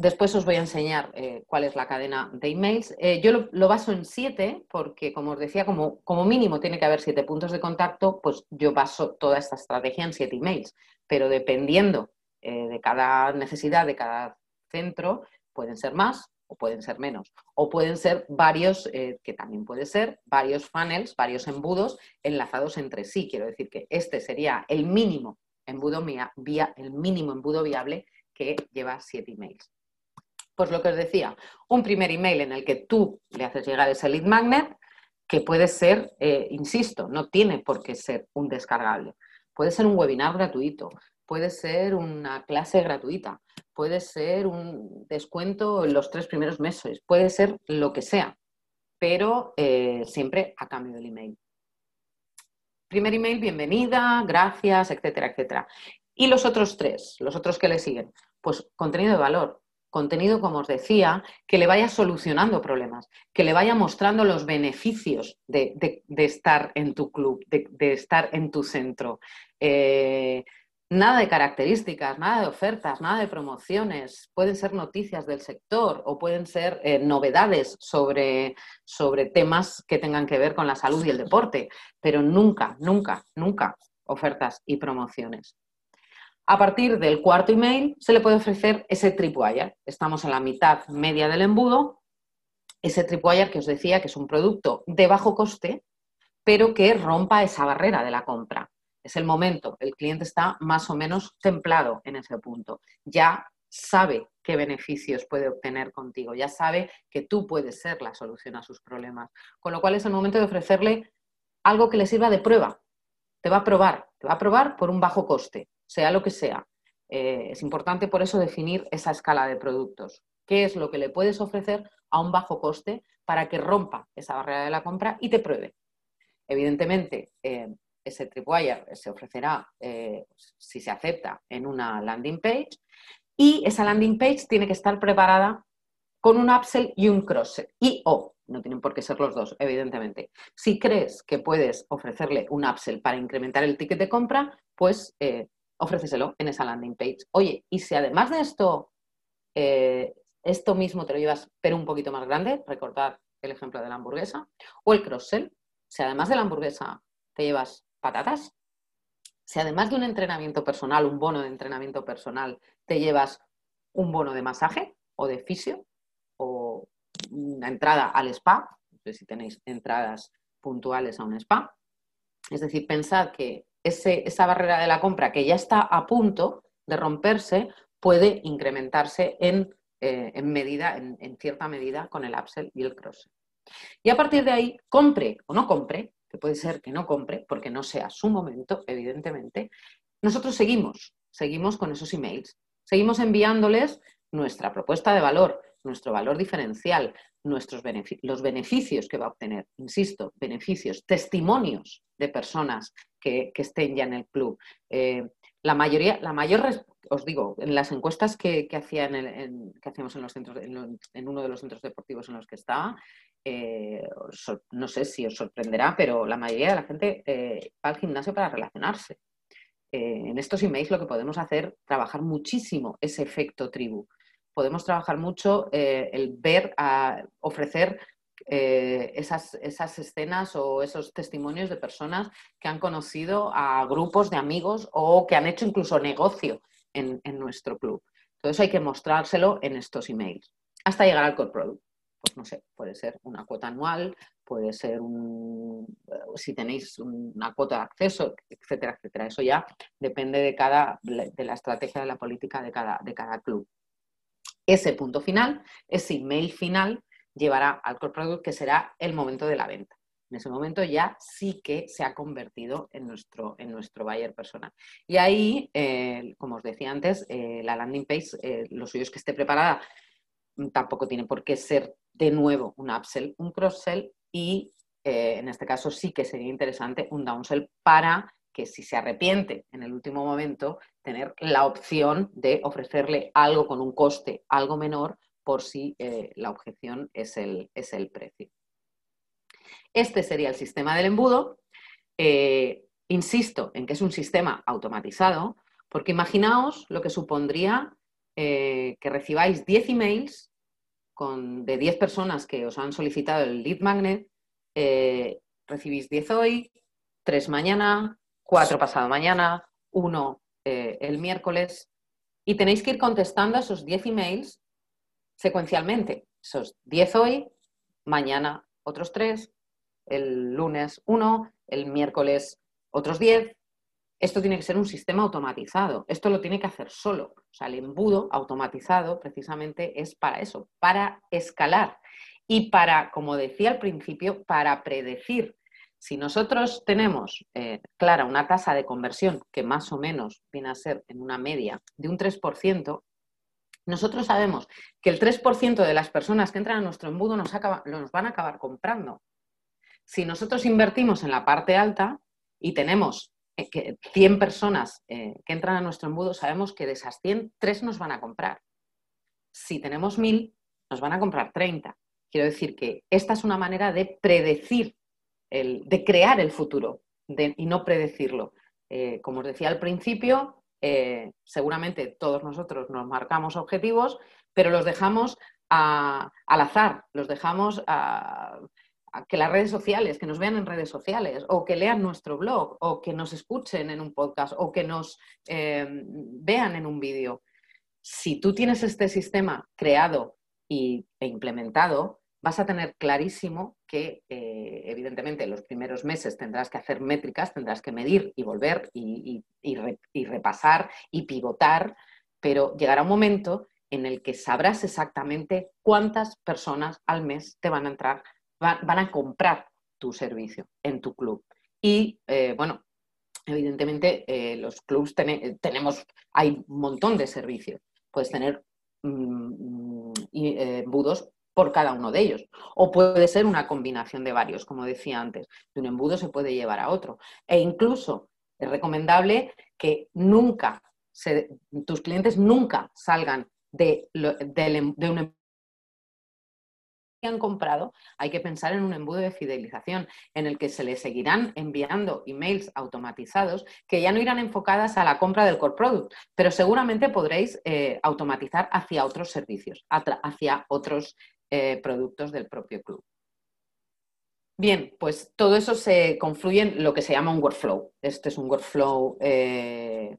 Después os voy a enseñar eh, cuál es la cadena de emails. Eh, yo lo, baso en siete, porque como os decía, como, mínimo tiene que haber siete puntos de contacto, pues yo baso toda esta estrategia en siete emails. Pero dependiendo eh, de cada necesidad de cada centro, pueden ser más o pueden ser menos. O pueden ser varios, que también puede ser, varios funnels, varios embudos enlazados entre sí. Quiero decir que este sería el mínimo embudo vía, el mínimo embudo viable que lleva siete emails. Pues lo que os decía, un primer email en el que tú le haces llegar ese lead magnet, que puede ser, eh, insisto, no tiene por qué ser un descargable. Puede ser un webinar gratuito, puede ser una clase gratuita, puede ser un descuento en los tres primeros meses, puede ser lo que sea, pero eh, siempre a cambio del email. Primer email, bienvenida, gracias, etcétera, etcétera. Y los otros tres, los otros que le siguen, pues contenido de valor, contenido, como os decía, que le vaya solucionando problemas, que le vaya mostrando los beneficios de, estar en tu club, de, estar en tu centro. Eh, Nada de características, nada de ofertas, nada de promociones. Pueden ser noticias del sector o pueden ser eh, novedades sobre, sobre temas que tengan que ver con la salud y el deporte, pero nunca, nunca, nunca ofertas y promociones. A partir del cuarto email se le puede ofrecer ese tripwire. Estamos en la mitad media del embudo. Ese tripwire que os decía que es un producto de bajo coste, pero que rompa esa barrera de la compra. Es el momento, el cliente está más o menos templado en ese punto. Ya sabe qué beneficios puede obtener contigo, ya sabe que tú puedes ser la solución a sus problemas. Con lo cual es el momento de ofrecerle algo que le sirva de prueba. Te va a probar, te va a probar por un bajo coste, sea lo que sea. Eh, es importante por eso definir esa escala de productos. ¿Qué es lo que le puedes ofrecer a un bajo coste para que rompa esa barrera de la compra y te pruebe? Evidentemente, eh, ese tripwire se ofrecerá, eh, si se acepta, en una landing page y esa landing page tiene que estar preparada con un upsell y un cross-sell. Y o, no tienen por qué ser los dos, evidentemente. Si crees que puedes ofrecerle un upsell para incrementar el ticket de compra, pues ofréceselo en esa landing page. Oye, y si además de esto, eh, esto mismo te lo llevas, pero un poquito más grande, recordad el ejemplo de la hamburguesa, o el cross-sell, si además de la hamburguesa te llevas patatas, si además de un entrenamiento personal, un bono de entrenamiento personal, te llevas un bono de masaje o de fisio o una entrada al spa, no sé si tenéis entradas puntuales a un spa, es decir, pensad que esa barrera de la compra que ya está a punto de romperse puede incrementarse en, eh, medida, en, en, cierta medida con el upsell y el cross. Y a partir de ahí, compre o no compre, que puede ser que no compre porque no sea su momento, evidentemente, nosotros seguimos, seguimos con esos emails, seguimos enviándoles nuestra propuesta de valor, nuestro valor diferencial, nuestros los beneficios que va a obtener, insisto, beneficios, testimonios de personas que, estén ya en el club. Eh, la mayoría, la mayor, os digo, en las encuestas que, que, que hacíamos en, los centros, en, uno de los centros deportivos en los que estaba, eh, no sé si os sorprenderá, pero la mayoría de la gente eh, va al gimnasio para relacionarse. Eh, en estos emails lo que podemos hacer, trabajar muchísimo ese efecto tribu. Podemos trabajar mucho el ver, a, ofrecer esas, esas, escenas o esos testimonios de personas que han conocido a grupos de amigos o que han hecho incluso negocio en, en nuestro club. Todo eso hay que mostrárselo en estos emails hasta llegar al core product pues no sé, puede ser una cuota anual, puede ser un, si tenéis una cuota de acceso, etcétera, etcétera. Eso ya depende de, cada, de la estrategia de la política de cada, de cada club. Ese punto final, ese email final, llevará al core product que será el momento de la venta. En ese momento ya sí que se ha convertido en nuestro, en nuestro buyer personal. Y ahí, eh, como os decía antes, eh, la landing page, eh, lo suyo es que esté preparada tampoco tiene por qué ser de nuevo un upsell, un cross-sell y eh, en este caso sí que sería interesante un downsell para que si se arrepiente en el último momento, tener la opción de ofrecerle algo con un coste algo menor por si eh, la objeción es el, es el, precio. Este sería el sistema del embudo. Eh, insisto en que es un sistema automatizado, porque imaginaos lo que supondría que recibáis 10 emails de 10 personas que os han solicitado el lead magnet, eh, recibís 10 hoy, 3 mañana, 4 pasado mañana, 1 eh, el miércoles, y tenéis que ir contestando a esos 10 emails secuencialmente. Esos 10 hoy, mañana otros 3, el lunes 1, el miércoles otros 10, esto tiene que ser un sistema automatizado. Esto lo tiene que hacer solo. O sea, el embudo automatizado precisamente es para eso, para escalar y para, como decía al principio, para predecir. Si nosotros tenemos eh, clara una tasa de conversión que más o menos viene a ser en una media de un 3%, nosotros sabemos que el 3% de las personas que entran a nuestro embudo nos, van a acabar comprando. Si nosotros invertimos en la parte alta y tenemos eh, que 100 personas eh, que entran a nuestro embudo, sabemos que de esas 100, 3 nos van a comprar. Si tenemos 1000, nos van a comprar 30. Quiero decir que esta es una manera de predecir, el, de crear el futuro y no predecirlo. Eh, como os decía al principio, seguramente todos nosotros nos marcamos objetivos, pero los dejamos al azar, los dejamos a, que las redes sociales, que nos vean en redes sociales, o que lean nuestro blog, o que nos escuchen en un podcast, o que nos eh, vean en un vídeo. Si tú tienes este sistema creado y, e implementado, vas a tener clarísimo que, eh, evidentemente, en los primeros meses tendrás que hacer métricas, tendrás que medir y volver y, y repasar y pivotar, pero llegará un momento en el que sabrás exactamente cuántas personas al mes te van a entrar van, a comprar tu servicio en tu club. Y eh, bueno, evidentemente eh, los clubs tenemos, hay un montón de servicios. Puedes tener mm, eh, embudos por cada uno de ellos. O puede ser una combinación de varios, como decía antes. De un embudo se puede llevar a otro. E incluso es recomendable que nunca, tus clientes nunca salgan de, de, de un han comprado, hay que pensar en un embudo de fidelización en el que se les seguirán enviando emails automatizados que ya no irán enfocadas a la compra del core product, pero seguramente podréis eh, automatizar hacia otros servicios, hacia otros eh, productos del propio club. Bien, pues todo eso se confluye en lo que se llama un workflow. Este es un workflow eh,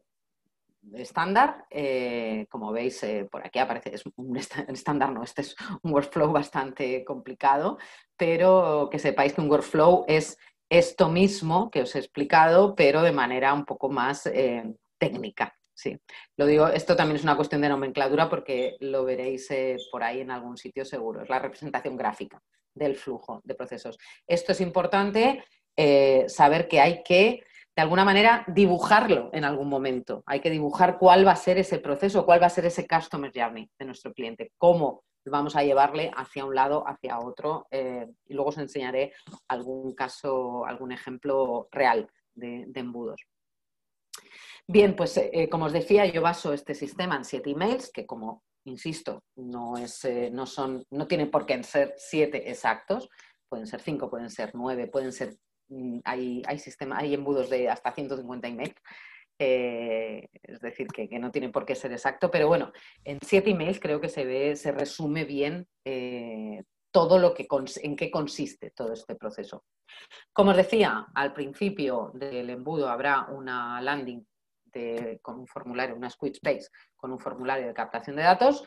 estándar. Eh, como veis, por aquí aparece, es un estándar, no, este es un workflow bastante complicado, pero que sepáis que un workflow es esto mismo que os he explicado, pero de manera un poco más técnica. Sí, lo digo, esto también es una cuestión de nomenclatura porque lo veréis por ahí en algún sitio seguro, es la representación gráfica del flujo de procesos. Esto es importante, saber que hay que de alguna manera dibujarlo en algún momento. Hay que dibujar cuál va a ser ese proceso, cuál va a ser ese customer journey de nuestro cliente, cómo vamos a llevarle hacia un lado, hacia otro. Eh, y luego os enseñaré algún caso, algún ejemplo real de, embudos. Bien, pues eh, como os decía, yo baso este sistema en siete emails, que como insisto, no, es, eh, no, son, no tienen por qué ser siete exactos, pueden ser cinco, pueden ser nueve, pueden ser Mm, hay, hay, hay embudos de hasta 150 emails. Eh, es decir, que, no tiene por qué ser exacto, pero bueno, en siete emails creo que se ve, se resume bien eh, todo lo que en qué consiste todo este proceso. Como os decía, al principio del embudo habrá una landing con un formulario, una squid space con un formulario de captación de datos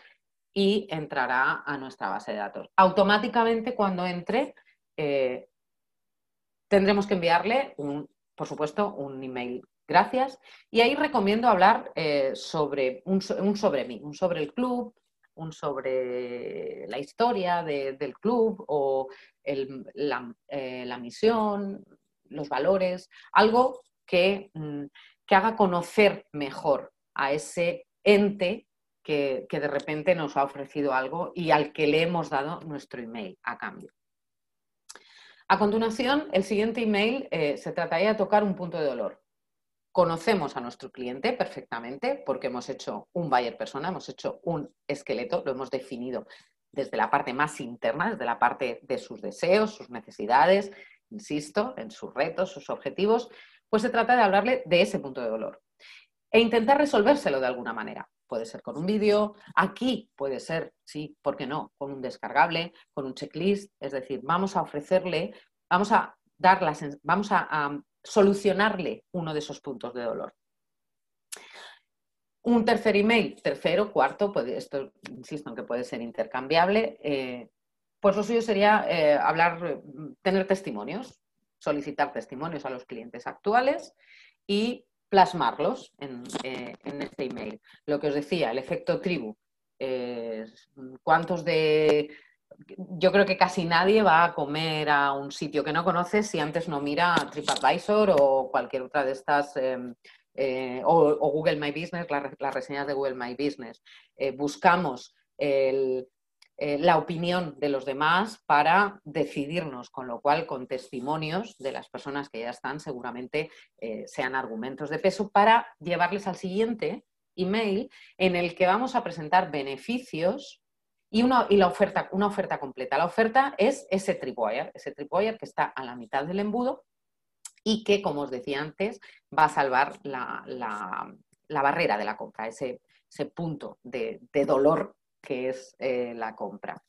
y entrará a nuestra base de datos. Automáticamente cuando entre eh, tendremos que enviarle, un, por supuesto, un email. Gracias. Y ahí recomiendo hablar eh, sobre un, sobre mí, un sobre el club, un sobre la historia del club o eh, la, misión, los valores, algo que, mm, que, haga conocer mejor a ese ente que, de repente nos ha ofrecido algo y al que le hemos dado nuestro email a cambio. A continuación, el siguiente email eh, se trataría de tocar un punto de dolor. Conocemos a nuestro cliente perfectamente porque hemos hecho un buyer persona, hemos hecho un esqueleto, lo hemos definido desde la parte más interna, desde la parte de sus deseos, sus necesidades, insisto, en sus retos, sus objetivos, pues se trata de hablarle de ese punto de dolor e intentar resolvérselo de alguna manera. Puede ser con un vídeo, aquí puede ser, sí, ¿por qué no? Con un descargable, con un checklist, es decir, vamos a ofrecerle, vamos a dar vamos a, solucionarle uno de esos puntos de dolor. Un tercer email, tercero, cuarto, puede, esto insisto en que puede ser intercambiable, eh, pues lo suyo sería eh, hablar, tener testimonios, solicitar testimonios a los clientes actuales y plasmarlos eh, en, este email. Lo que os decía, el efecto tribu. ¿Cuántos de... Yo creo que casi nadie va a comer a un sitio que no conoce si antes no mira TripAdvisor o cualquier otra de estas... Em, eh, o, Google My Business, las reseñas de Google My Business. Eh, buscamos el, eh, la opinión de los demás para decidirnos, con lo cual con testimonios de las personas que ya están seguramente eh, sean argumentos de peso para llevarles al siguiente email en el que vamos a presentar beneficios y, una, y la oferta, una oferta completa. La oferta es ese tripwire, ese tripwire que está a la mitad del embudo y que, como os decía antes, va a salvar la, barrera de la compra, ese, ese punto de dolor que es eh, la compra.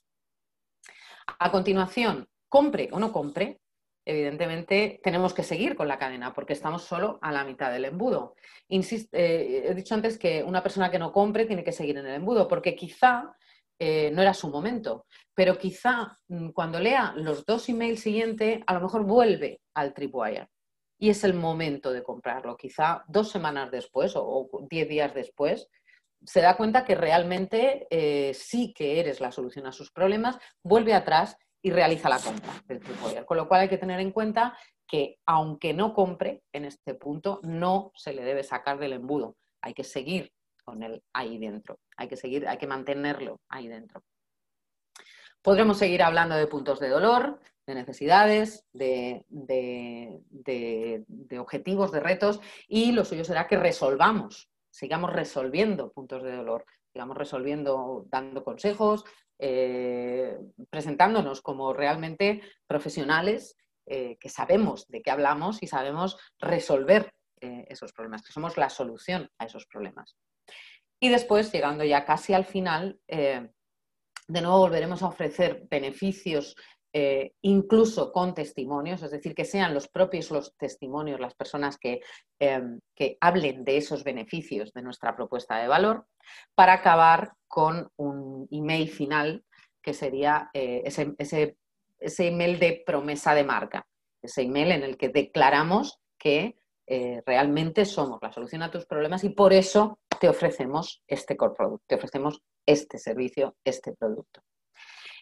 A continuación, compre o no compre, evidentemente tenemos que seguir con la cadena porque estamos solo a la mitad del embudo. Eh, he dicho antes que una persona que no compre tiene que seguir en el embudo porque quizá eh, no era su momento, pero quizá mm, cuando lea los dos emails siguientes, a lo mejor vuelve al tripwire y es el momento de comprarlo. Quizá dos semanas después o, diez días después se da cuenta que realmente eh, sí que eres la solución a sus problemas, vuelve atrás y realiza la compra del Tripwire. Con lo cual hay que tener en cuenta que aunque no compre en este punto, no se le debe sacar del embudo. Hay que seguir con él ahí dentro. Hay que seguir, hay que mantenerlo ahí dentro. Podremos seguir hablando de puntos de dolor, de necesidades, de, de, objetivos, de retos, y lo suyo será que resolvamos, sigamos resolviendo puntos de dolor, sigamos resolviendo, dando consejos, eh, presentándonos como realmente profesionales eh, que sabemos de qué hablamos y sabemos resolver eh, esos problemas, que somos la solución a esos problemas. Y después, llegando ya casi al final, de nuevo volveremos a ofrecer beneficios incluso con testimonios, es decir, que sean los propios los testimonios las personas que, que, hablen de esos beneficios de nuestra propuesta de valor, para acabar con un email final que sería eh, ese, ese, email de promesa de marca, ese email en el que declaramos que eh, realmente somos la solución a tus problemas y por eso te ofrecemos este core product, te ofrecemos este servicio, este producto.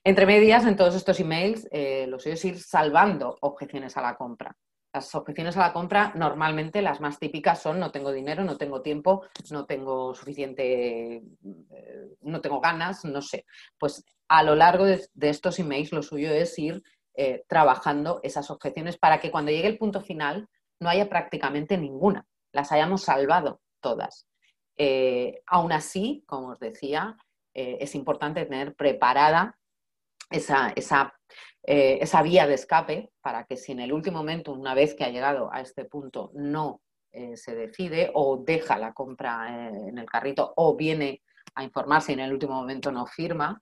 Entre medias, en todos estos emails, eh, lo suyo es ir salvando objeciones a la compra. Las objeciones a la compra, normalmente las más típicas son no tengo dinero, no tengo tiempo, no tengo suficiente, eh, no tengo ganas, no sé. Pues a lo largo de, estos emails lo suyo es ir eh, trabajando esas objeciones para que cuando llegue el punto final no haya prácticamente ninguna, las hayamos salvado todas. Aún así, como os decía, es importante tener preparada esa, esa eh, esa vía de escape para que si en el último momento, una vez que ha llegado a este punto, no eh, se decide o deja la compra eh, en el carrito o viene a informarse y en el último momento no firma,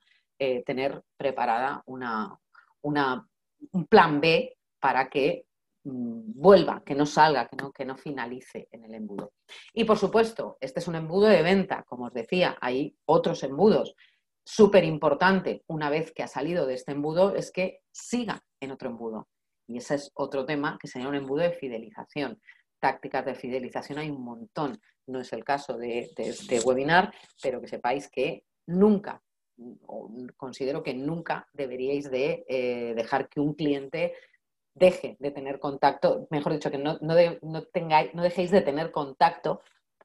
tener preparada una, un plan B para que mm, vuelva, que no salga, que no, que no finalice en el embudo. Y por supuesto, este es un embudo de venta, como os decía, hay otros embudos súper importante una vez que ha salido de este embudo es que siga en otro embudo. Y ese es otro tema que sería un embudo de fidelización. Tácticas de fidelización hay un montón. No es el caso de, este webinar, pero que sepáis que nunca, considero que nunca deberíais de eh, dejar que un cliente deje de tener contacto, mejor dicho, que no, no, tengáis, no dejéis de tener contacto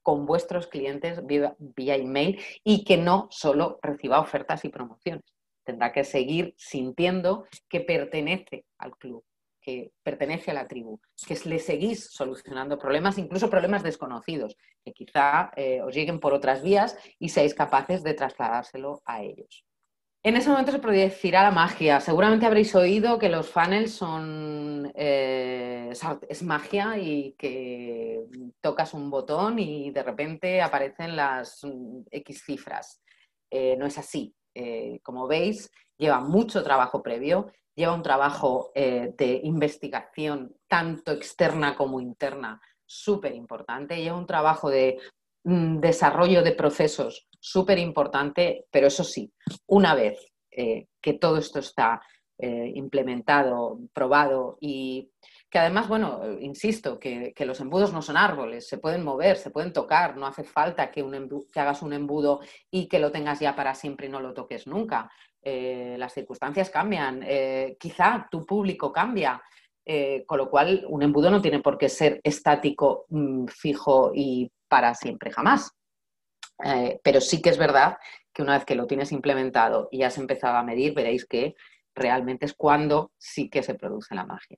con vuestros clientes vía, email y que no solo reciba ofertas y promociones. Tendrá que seguir sintiendo que pertenece al club, que pertenece a la tribu, que le seguís solucionando problemas, incluso problemas desconocidos, que quizá eh, os lleguen por otras vías y seáis capaces de trasladárselo a ellos. En ese momento se producirá la magia. Seguramente habréis oído que los funnels son eh, es magia y que tocas un botón y de repente aparecen las mm, X cifras. Eh, no es así. Eh, como veis, lleva mucho trabajo previo, lleva un trabajo de investigación tanto externa como interna súper importante, lleva un trabajo de mm, desarrollo de procesos súper importante, pero eso sí, una vez eh, que todo esto está eh, implementado, probado y que además, bueno, insisto, que, los embudos no son árboles, se pueden mover, se pueden tocar, no hace falta que, hagas un embudo y que lo tengas ya para siempre y no lo toques nunca. Eh, las circunstancias cambian, quizá tu público cambia, con lo cual un embudo no tiene por qué ser estático, mm, fijo y para siempre jamás. Eh, pero sí que es verdad que una vez que lo tienes implementado y has empezado a medir, veréis que realmente es cuando sí que se produce la magia.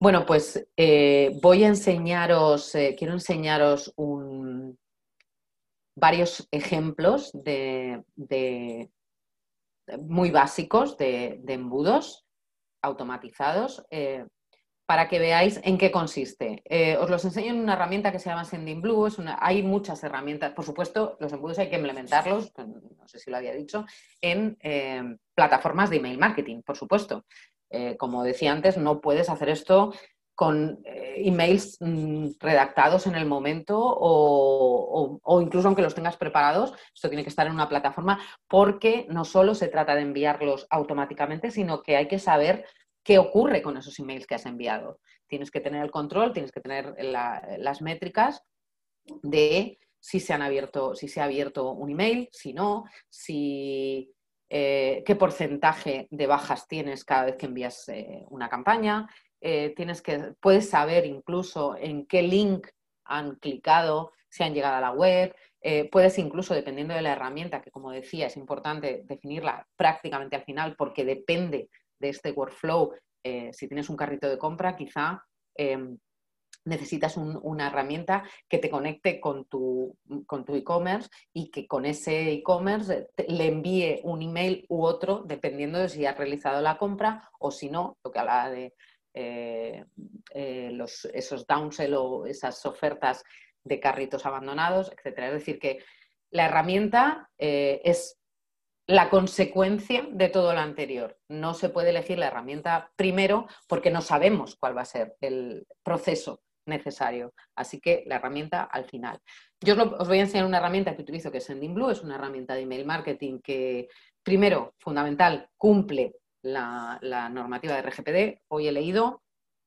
Bueno, pues eh, voy a enseñaros, eh, quiero enseñaros varios ejemplos de, muy básicos de, embudos automatizados para que veáis en qué consiste. Eh, os los enseño en una herramienta que se llama Sendinblue. Es hay muchas herramientas. Por supuesto, los embudos hay que implementarlos, no sé si lo había dicho, en eh, plataformas de email marketing, por supuesto. Eh, como decía antes, no puedes hacer esto con emails mm, redactados en el momento o, o, incluso aunque los tengas preparados, esto tiene que estar en una plataforma porque no solo se trata de enviarlos automáticamente, sino que hay que saber qué ocurre con esos emails que has enviado. Tienes que tener el control, tienes que tener las métricas de si se han abierto, si se ha abierto un email, si no, si eh, qué porcentaje de bajas tienes cada vez que envías eh, una campaña. Eh, tienes que, puedes saber incluso en qué link han clicado, si han llegado a la web. puedes incluso, dependiendo de la herramienta, que como decía, es importante definirla prácticamente al final porque depende de este workflow, eh, si tienes un carrito de compra, quizá em, necesitas una herramienta que te conecte con tu con tu e-commerce y que con ese e-commerce le envíe un email u otro dependiendo de si has realizado la compra o si no, lo que hablaba de eh, eh, los, esos downsell o esas ofertas de carritos abandonados, etc. Es decir, que la herramienta es la consecuencia de todo lo anterior. No se puede elegir la herramienta primero porque no sabemos cuál va a ser el proceso necesario. Así que la herramienta al final. Yo os, voy a enseñar una herramienta que utilizo que es Sendinblue, es una herramienta de email marketing que, primero, fundamental, cumple la, la normativa de RGPD. Hoy he leído,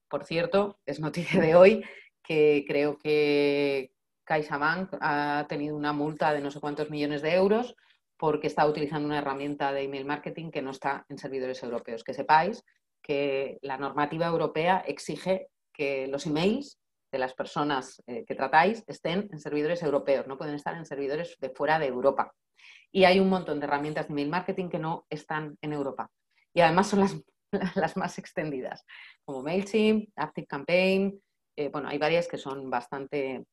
por cierto, es noticia de hoy, que creo que CaixaBank ha tenido una multa de no sé cuántos millones de euros porque está utilizando una herramienta de email marketing que no está en servidores europeos. Que sepáis que la normativa europea exige que los emails de las personas eh, que tratáis estén en servidores europeos, no pueden estar en servidores de fuera de Europa. Y hay un montón de herramientas de email marketing que no están en Europa. Y además son las, más extendidas, como MailChimp, ActiveCampaign, eh, bueno, hay varias que son bastante,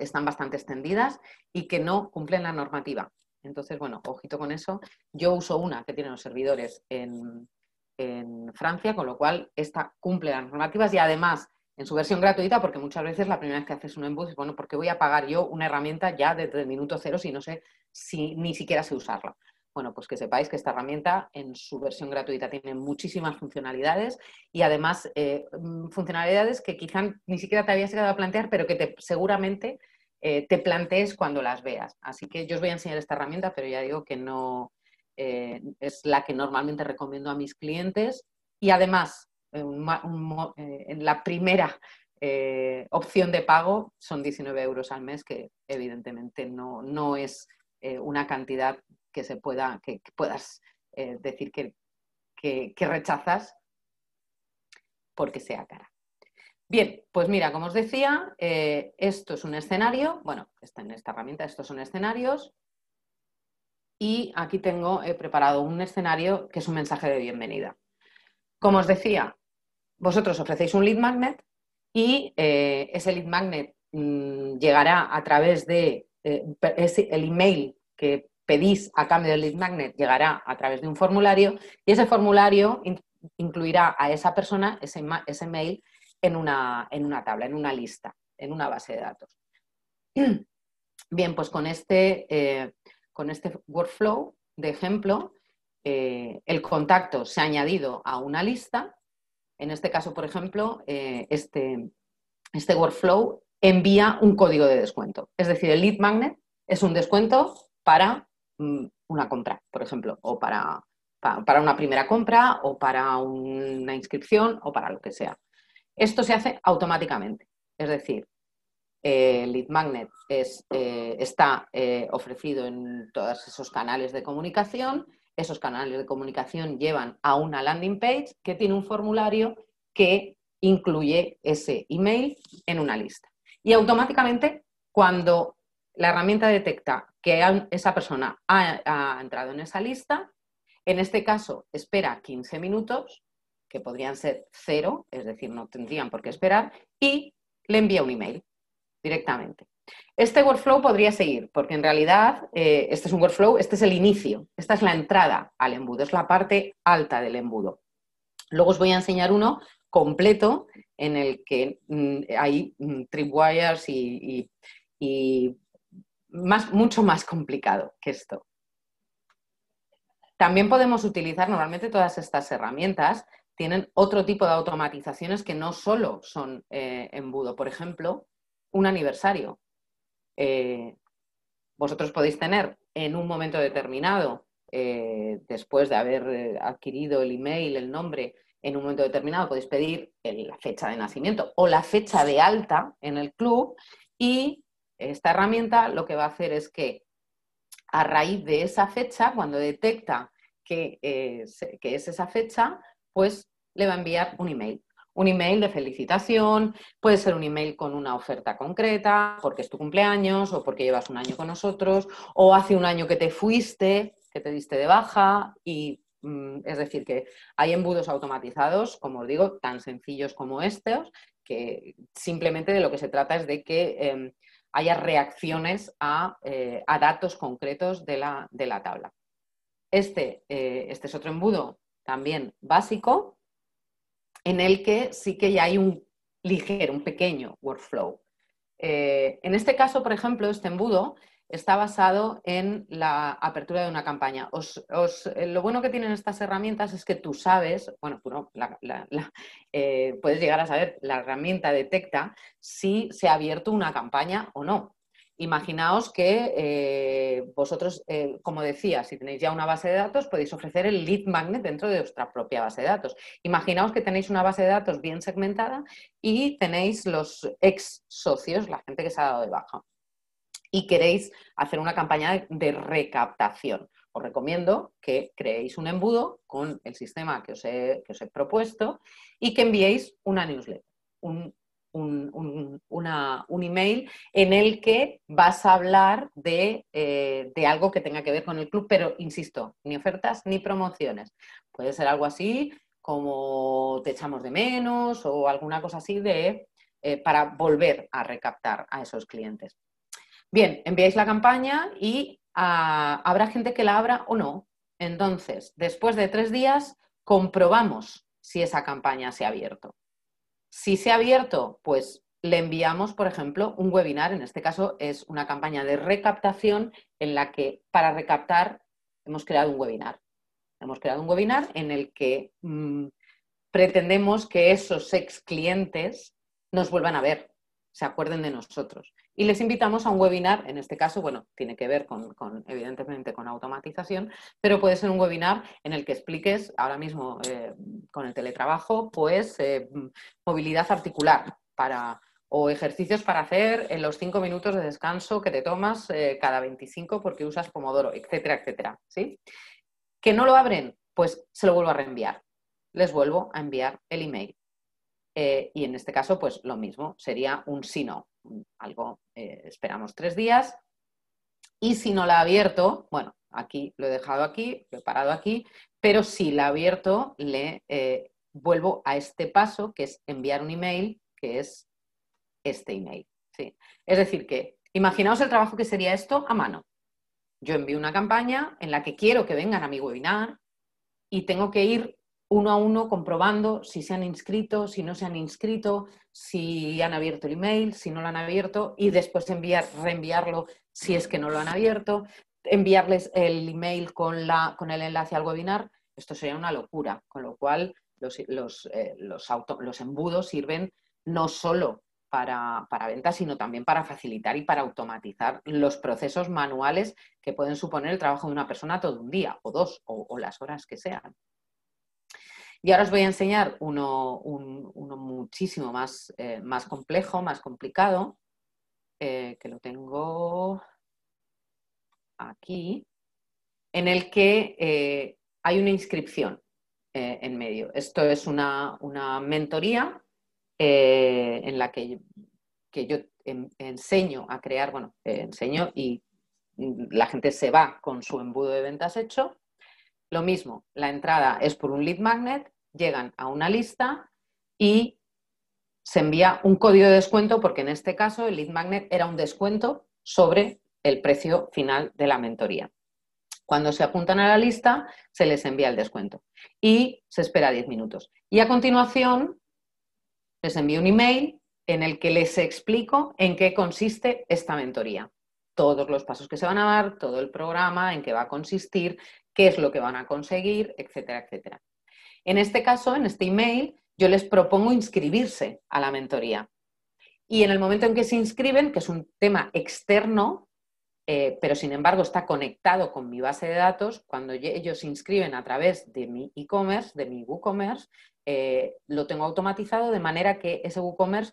están bastante extendidas y que no cumplen la normativa. Entonces, bueno, ojito con eso. Yo uso una que tiene los servidores en, Francia, con lo cual esta cumple las normativas y además en su versión gratuita, porque muchas veces la primera vez que haces un embus, bueno, ¿por qué voy a pagar yo una herramienta ya desde el minuto cero si no sé si ni siquiera sé usarla? Bueno, pues que sepáis que esta herramienta en su versión gratuita tiene muchísimas funcionalidades y además eh, mm, funcionalidades que quizá ni siquiera te habías llegado a plantear, pero que te, seguramente eh, te plantees cuando las veas. Así que yo os voy a enseñar esta herramienta, pero ya digo que no eh, es la que normalmente recomiendo a mis clientes. Y además, eh, en la primera opción de pago son 19 euros al mes, que evidentemente no, no es una cantidad que se pueda, que, puedas decir que, que rechazas porque sea cara. Bien, pues mira, como os decía, eh, esto es un escenario, bueno, está en esta herramienta, estos son escenarios, y aquí tengo he preparado un escenario que es un mensaje de bienvenida. Como os decía, vosotros ofrecéis un lead magnet y eh, ese lead magnet mm, llegará a través de eh, el email que pedís a cambio del lead magnet, llegará a través de un formulario y ese formulario incluirá a esa persona, ese, ese mail, en una, en una tabla, en una lista, en una base de datos. Bien, pues con este, eh, con este workflow de ejemplo, eh, el contacto se ha añadido a una lista. En este caso, por ejemplo, eh, este, este workflow envía un código de descuento. Es decir, el lead magnet es un descuento para mm, una compra, por ejemplo, o para, para, una primera compra, o para una inscripción, o para lo que sea. Esto se hace automáticamente, es decir, el lead magnet eh, está eh, ofrecido en todos esos canales de comunicación. Esos canales de comunicación llevan a una landing page que tiene un formulario que incluye ese email en una lista. Y automáticamente, cuando la herramienta detecta que esa persona ha entrado en esa lista, en este caso espera 15 minutos que podrían ser cero, es decir, no tendrían por qué esperar, y le envía un email directamente. Este workflow podría seguir, porque en realidad eh, este es un workflow, este es el inicio, esta es la entrada al embudo, es la parte alta del embudo. Luego os voy a enseñar uno completo en el que mm, hay mm, tripwires y, mucho más complicado que esto. También podemos utilizar, normalmente todas estas herramientas tienen otro tipo de automatizaciones que no solo son eh, embudo. Por ejemplo, un aniversario. Eh, vosotros podéis tener en un momento determinado, eh, después de haber adquirido el email, el nombre, en un momento determinado podéis pedir la fecha de nacimiento o la fecha de alta en el club y esta herramienta lo que va a hacer es que a raíz de esa fecha, cuando detecta que, que es esa fecha, pues le va a enviar un email. Un email de felicitación, puede ser un email con una oferta concreta, porque es tu cumpleaños o porque llevas un año con nosotros, o hace un año que te fuiste, que te diste de baja y mm, es decir, que hay embudos automatizados, como os digo, tan sencillos como estos, que simplemente de lo que se trata es de que em, haya reacciones eh, a, datos concretos de la, de la tabla. Este, eh, este, es otro embudo también básico, en el que sí que ya hay un ligero, un pequeño workflow. Eh, en este caso, por ejemplo, este embudo está basado en la apertura de una campaña. Eh, lo bueno que tienen estas herramientas es que tú sabes, bueno, tú no, eh, puedes llegar a saber, la herramienta detecta si se ha abierto una campaña o no. Imaginaos que eh, vosotros, como decía, si tenéis ya una base de datos, podéis ofrecer el lead magnet dentro de vuestra propia base de datos. Imaginaos que tenéis una base de datos bien segmentada y tenéis los ex socios, la gente que se ha dado de baja y queréis hacer una campaña de recaptación. Os recomiendo que creéis un embudo con el sistema que os he, propuesto y que enviéis una newsletter, email en el que vas a hablar de, eh, de, algo que tenga que ver con el club, pero insisto, ni ofertas ni promociones. Puede ser algo así como te echamos de menos o alguna cosa así de, eh, para volver a recaptar a esos clientes. Bien, enviáis la campaña y ah, habrá gente que la abra o no. Entonces, después de tres días, comprobamos si esa campaña se ha abierto. Si se ha abierto, pues le enviamos, por ejemplo, un webinar. En este caso es una campaña de recaptación en la que para recaptar hemos creado un webinar. Hemos creado un webinar en el que mm, pretendemos que esos ex clientes nos vuelvan a ver, se acuerden de nosotros. Y les invitamos a un webinar, en este caso, bueno, tiene que ver con, evidentemente con automatización, pero puede ser un webinar en el que expliques ahora mismo eh, con el teletrabajo, pues eh, movilidad articular para, o ejercicios para hacer en los cinco minutos de descanso que te tomas eh, cada 25 porque usas Pomodoro, etcétera, etcétera. ¿sí? Que no lo abren, pues se lo vuelvo a reenviar. Les vuelvo a enviar el email. Y en este caso, pues lo mismo, sería un sí no algo, eh, esperamos tres días. Y si no la ha abierto, bueno, aquí lo he dejado aquí, lo he parado aquí, pero si la ha abierto, le eh, vuelvo a este paso, que es enviar un email, que es este email. ¿sí? Es decir, que imaginaos el trabajo que sería esto a mano. Yo envío una campaña en la que quiero que vengan a mi webinar y tengo que ir uno a uno comprobando si se han inscrito, si no se han inscrito, si han abierto el email, si no lo han abierto y después enviar, reenviarlo si es que no lo han abierto, enviarles el email con, la, con el enlace al webinar. Esto sería una locura, con lo cual los, los, eh, los, embudos sirven no solo para, para ventas, sino también para facilitar y para automatizar los procesos manuales que pueden suponer el trabajo de una persona todo un día o dos o las horas que sean. Y ahora os voy a enseñar uno, muchísimo más, eh, más, complejo, más complicado, eh, que lo tengo aquí, en el que eh, hay una inscripción en medio. Esto es una, mentoría en la que, que yo enseño a crear, bueno, enseño y la gente se va con su embudo de ventas hecho. Lo mismo, la entrada es por un lead magnet llegan a una lista y se envía un código de descuento porque en este caso el lead magnet era un descuento sobre el precio final de la mentoría. Cuando se apuntan a la lista, se les envía el descuento y se espera 10 minutos. Y a continuación les envío un email en el que les explico en qué consiste esta mentoría. Todos los pasos que se van a dar, todo el programa, en qué va a consistir, qué es lo que van a conseguir, etcétera, etcétera. En este caso, en este email, yo les propongo inscribirse a la mentoría. Y en el momento en que se inscriben, que es un tema externo, eh, pero sin embargo está conectado con mi base de datos, cuando ellos se inscriben a través de mi e-commerce, de mi WooCommerce, eh, lo tengo automatizado de manera que ese WooCommerce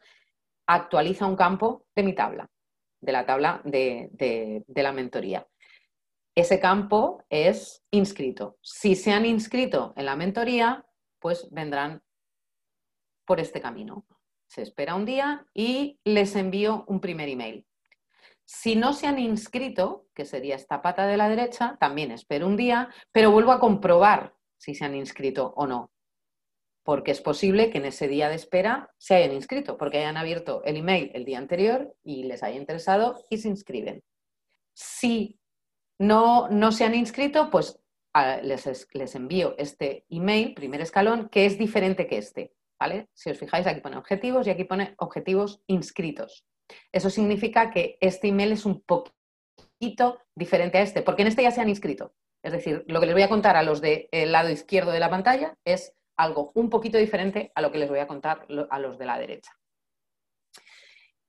actualiza un campo de mi tabla, de la tabla de, la mentoría. Ese campo es inscrito. Si se han inscrito en la mentoría, pues vendrán por este camino. Se espera un día y les envío un primer email. Si no se han inscrito, que sería esta pata de la derecha, también espero un día, pero vuelvo a comprobar si se han inscrito o no porque es posible que en ese día de espera se hayan inscrito, porque hayan abierto el email el día anterior y les haya interesado y se inscriben. Si no, no se han inscrito, pues les, envío este email, primer escalón, que es diferente que este. ¿vale? Si os fijáis, aquí pone objetivos y aquí pone objetivos inscritos. Eso significa que este email es un poquito diferente a este, porque en este ya se han inscrito. Es decir, lo que les voy a contar a los del lado izquierdo de la pantalla es algo un poquito diferente a lo que les voy a contar a los de la derecha.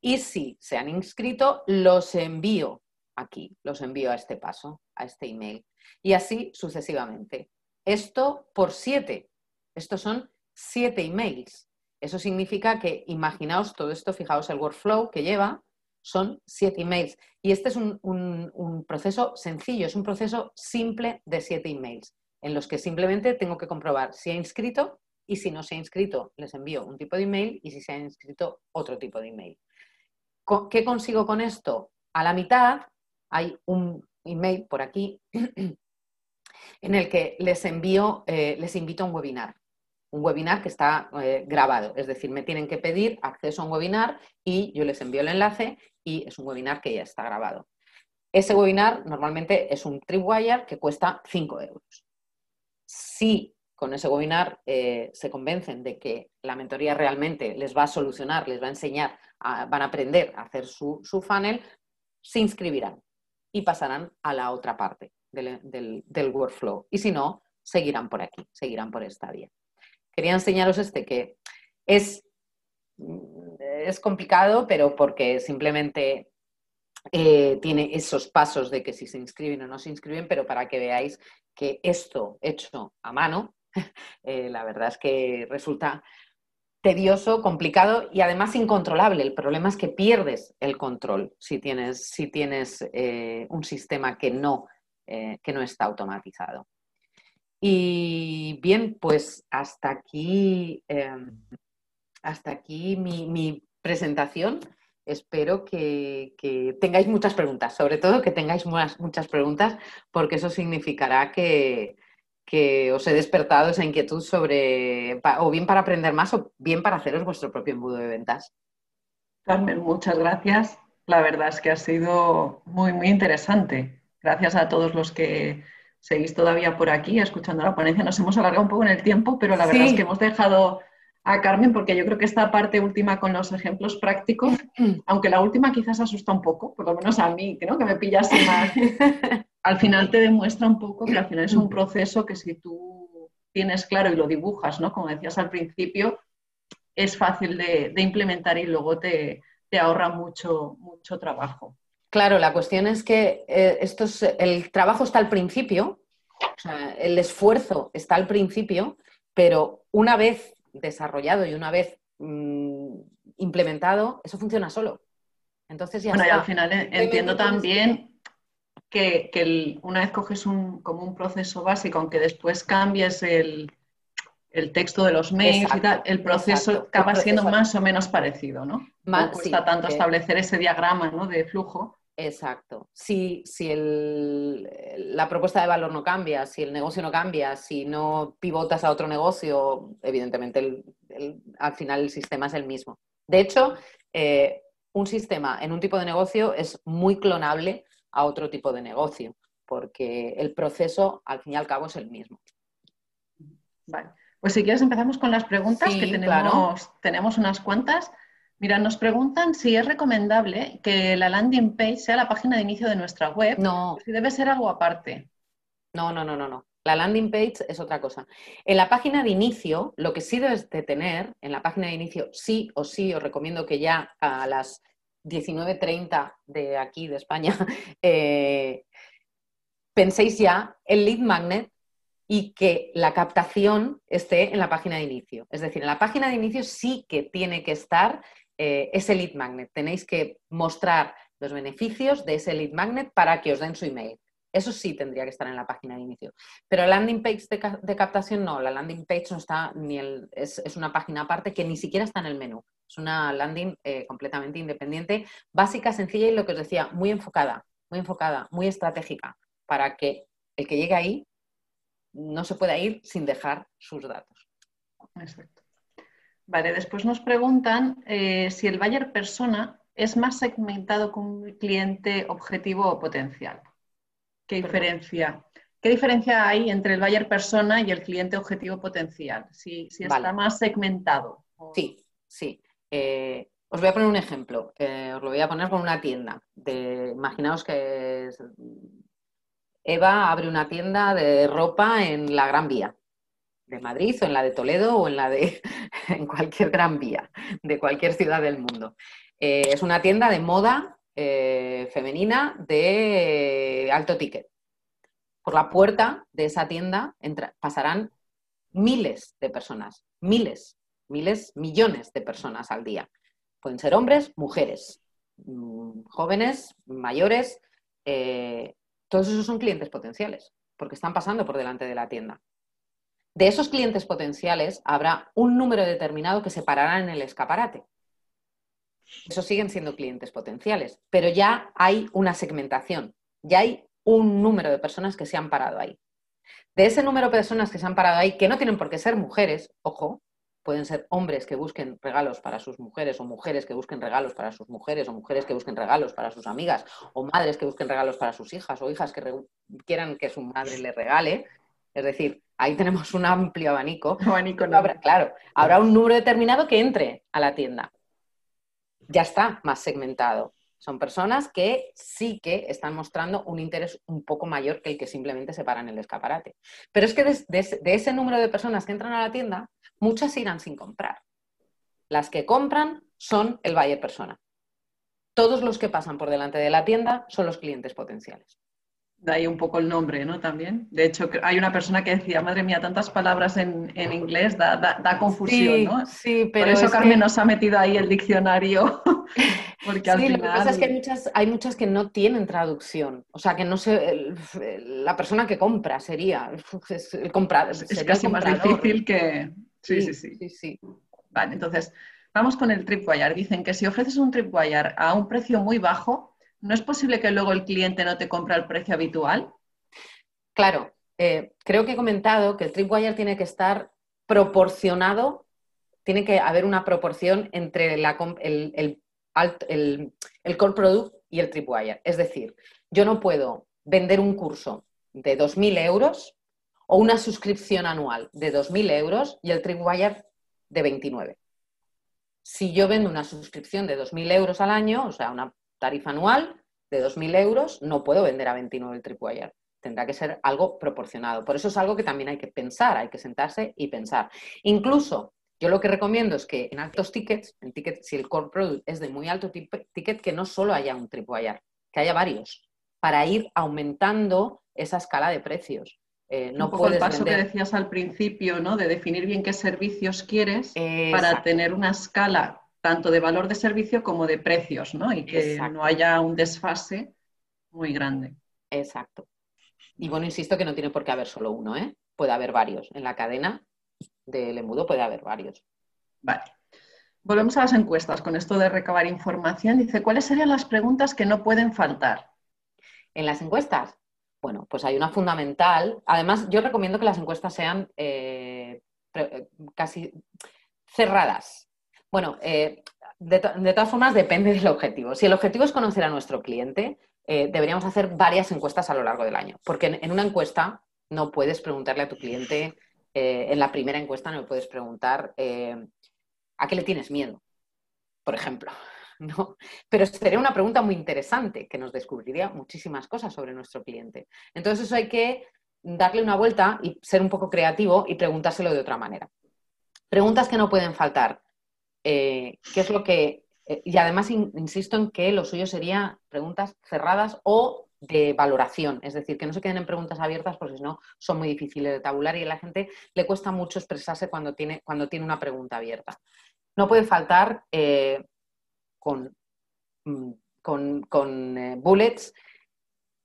Y si se han inscrito, los envío aquí, los envío a este paso, a este email. Y así sucesivamente. Esto por siete. Estos son siete emails. Eso significa que, imaginaos todo esto, fijaos el workflow que lleva, son siete emails. Y este es un, un proceso sencillo, es un proceso simple de siete emails en los que simplemente tengo que comprobar si ha inscrito y si no se ha inscrito, les envío un tipo de email y si se ha inscrito, otro tipo de email. ¿Qué consigo con esto? A la mitad hay un email por aquí en el que les envío, eh, les invito a un webinar. Un webinar que está eh, grabado, es decir, me tienen que pedir acceso a un webinar y yo les envío el enlace y es un webinar que ya está grabado. Ese webinar normalmente es un tripwire que cuesta 5 euros si con ese webinar eh, se convencen de que la mentoría realmente les va a solucionar, les va a enseñar, van a aprender a hacer su, funnel, se inscribirán y pasarán a la otra parte del, workflow. Y si no, seguirán por aquí, seguirán por esta vía. Quería enseñaros este que es, es complicado, pero porque simplemente eh, tiene esos pasos de que si se inscriben o no se inscriben, pero para que veáis que esto hecho a mano, eh, la verdad es que resulta tedioso, complicado y además incontrolable. El problema es que pierdes el control si tienes, si tienes eh, un sistema que no, eh, que no está automatizado. Y bien, pues hasta aquí, em, hasta aquí mi, mi presentación espero que, tengáis muchas preguntas, sobre todo que tengáis muchas, preguntas, porque eso significará que, os he despertado esa inquietud sobre, o bien para aprender más o bien para haceros vuestro propio embudo de ventas. Carmen, muchas gracias. La verdad es que ha sido muy, muy interesante. Gracias a todos los que seguís todavía por aquí escuchando la ponencia. Nos hemos alargado un poco en el tiempo, pero la verdad es que hemos dejado a Carmen, porque yo creo que esta parte última con los ejemplos prácticos, aunque la última quizás asusta un poco, por lo menos a mí, ¿no? que me pillas más, al final te demuestra un poco que al final es un proceso que si tú tienes claro y lo dibujas, ¿no? como decías al principio, es fácil de, implementar y luego te, ahorra mucho, mucho trabajo. Claro, la cuestión es que eh, esto el trabajo está al principio, el esfuerzo está al principio, pero una vez desarrollado y una vez mm, implementado, eso funciona solo. Entonces ya Bueno, y al final entiendo también que, una vez coges un, como un proceso básico, aunque después cambies el, texto de los mails y tal, el proceso acaba siendo más o menos parecido, ¿no? no cuesta tanto establecer ese diagrama de flujo. Exacto. Si, si la propuesta de valor no cambia, si el negocio no cambia, si no pivotas a otro negocio, evidentemente al final el sistema es el mismo. De hecho, eh, un sistema en un tipo de negocio es muy clonable a otro tipo de negocio, porque el proceso al fin y al cabo es el mismo. Vale. Pues si quieres empezamos con las preguntas, que tenemos, tenemos unas cuantas. Mira, nos preguntan si es recomendable que la landing page sea la página de inicio de nuestra web. No. Si debe ser algo aparte. No, no, no, no, no. La landing page es otra cosa. En la página de inicio, lo que sí debes de tener, en la página de inicio, sí o sí, os recomiendo que ya a las 19.30 de aquí, de España, eh, penséis ya el lead magnet y que la captación esté en la página de inicio. Es decir, en la página de inicio sí que tiene que estar eh, ese lead magnet. Tenéis que mostrar los beneficios de ese lead magnet para que os den su email. Eso sí tendría que estar en la página de inicio. Pero la landing page de, captación no, la landing page no está ni el, es, una página aparte que ni siquiera está en el menú. Es una landing eh, completamente independiente, básica, sencilla y lo que os decía, muy enfocada, muy enfocada, muy estratégica, para que el que llegue ahí no se pueda ir sin dejar sus datos. Exacto. Vale, después nos preguntan eh, si el buyer persona es más segmentado con un cliente objetivo o potencial. ¿Qué diferencia? ¿Qué diferencia hay entre el buyer persona y el cliente objetivo potencial? Si, está más segmentado. Sí, sí. Eh, os voy a poner un ejemplo. Os lo voy a poner con una tienda. Imaginaos que Eva abre una tienda de ropa en la Gran Vía de Madrid o en la de Toledo o en la de en cualquier Gran Vía de cualquier ciudad del mundo. Eh, es una tienda de moda eh, femenina de alto ticket. Por la puerta de esa tienda pasarán miles de personas, miles, miles, millones de personas al día. Pueden ser hombres, mujeres, mm, jóvenes, mayores. Eh, todos esos son clientes potenciales, porque están pasando por delante de la tienda. De esos clientes potenciales habrá un número determinado que se parará en el escaparate. Esos siguen siendo clientes potenciales, pero ya hay una segmentación, ya hay un número de personas que se han parado ahí. De ese número de personas que se han parado ahí, que no tienen por qué ser mujeres, ojo, pueden ser hombres que busquen regalos para sus mujeres o mujeres que busquen regalos para sus mujeres o mujeres que busquen regalos para sus amigas o madres que busquen regalos para sus hijas o hijas que quieran que su madre le regale. Es decir, ahí tenemos un amplio abanico. abanico claro, habrá un número determinado que entre a la tienda ya está más segmentado. Son personas que sí que están mostrando un interés un poco mayor que el que simplemente se para en el escaparate. Pero es que de, ese número de personas que entran a la tienda, muchas irán sin comprar. Las que compran son el buyer persona. Todos los que pasan por delante de la tienda son los clientes potenciales. De ahí un poco el nombre, ¿no? También. De hecho, hay una persona que decía, madre mía, tantas palabras en, inglés da, confusión, ¿no? Sí, pero. Por eso Carmen nos ha metido ahí el diccionario. Porque al sí, lo que pasa es que hay muchas, hay muchas que no tienen traducción. O sea, que no sé, la persona que compra sería el comprador. Es casi más difícil que. Sí, sí, sí, sí. sí, Vale, entonces, vamos con el Tripwire. Dicen que si ofreces un Tripwire a un precio muy bajo, ¿no es posible que luego el cliente no te compre al precio habitual? Claro, eh, creo que he comentado que el Tripwire tiene que estar proporcionado, tiene que haber una proporción entre el, core product y el Tripwire. Es decir, yo no puedo vender un curso de 2.000 euros o una suscripción anual de 2.000 euros y el Tripwire de 29. Si yo vendo una suscripción de 2.000 euros al año, o sea, una tarifa anual de 2.000 euros, no puedo vender a 29 el Tripwire. Tendrá que ser algo proporcionado. Por eso es algo que también hay que pensar, hay que sentarse y pensar. Incluso, yo lo que recomiendo es que en altos tickets, en tickets, si el core product es de muy alto ticket, que no solo haya un Tripwire, que haya varios, para ir aumentando esa escala de precios. Eh, no un poco el paso que decías al principio, ¿no? De definir bien qué servicios quieres para tener una escala tanto de valor de servicio como de precios, ¿no? Y que no haya un desfase muy grande. Exacto. Y bueno, insisto que no tiene por qué haber solo uno, ¿eh? Puede haber varios. En la cadena del embudo puede haber varios. Vale. Volvemos a las encuestas con esto de recabar información. Dice, ¿cuáles serían las preguntas que no pueden faltar? En las encuestas, bueno, pues hay una fundamental. Además, yo recomiendo que las encuestas sean eh, eh, casi cerradas. Bueno, eh, de, todas formas depende del objetivo. Si el objetivo es conocer a nuestro cliente, deberíamos hacer varias encuestas a lo largo del año, porque en, una encuesta no puedes preguntarle a tu cliente en la primera encuesta no me puedes preguntar ¿a qué le tienes miedo? Por ejemplo. ¿no? Pero sería una pregunta muy interesante que nos descubriría muchísimas cosas sobre nuestro cliente. Entonces eso hay que darle una vuelta y ser un poco creativo y preguntárselo de otra manera. Preguntas que no pueden faltar. ¿Qué es lo que eh, y además insisto en que lo suyo sería preguntas cerradas o de valoración, es decir, que no se queden en preguntas abiertas porque si no son muy difíciles de tabular y a la gente le cuesta mucho expresarse cuando tiene, cuando tiene una pregunta abierta. No puede faltar eh, con, mm, con, eh, bullets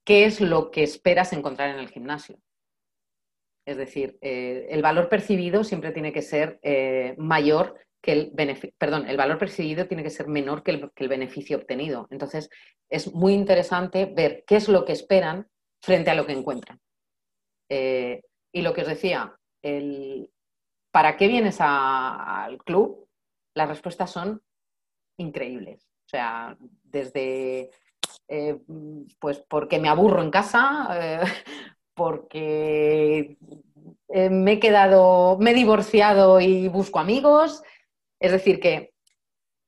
qué es lo que esperas encontrar en el gimnasio. Es decir, el valor percibido siempre tiene que ser mayor que el beneficio, perdón, el valor percibido tiene que ser menor que el, beneficio obtenido. Entonces, es muy interesante ver qué es lo que esperan frente a lo que encuentran. Eh, y lo que os decía, el, ¿para qué vienes al club? Las respuestas son increíbles. O sea, desde, eh, pues porque me aburro en casa, eh, porque me he quedado, me he divorciado y busco amigos, es decir, que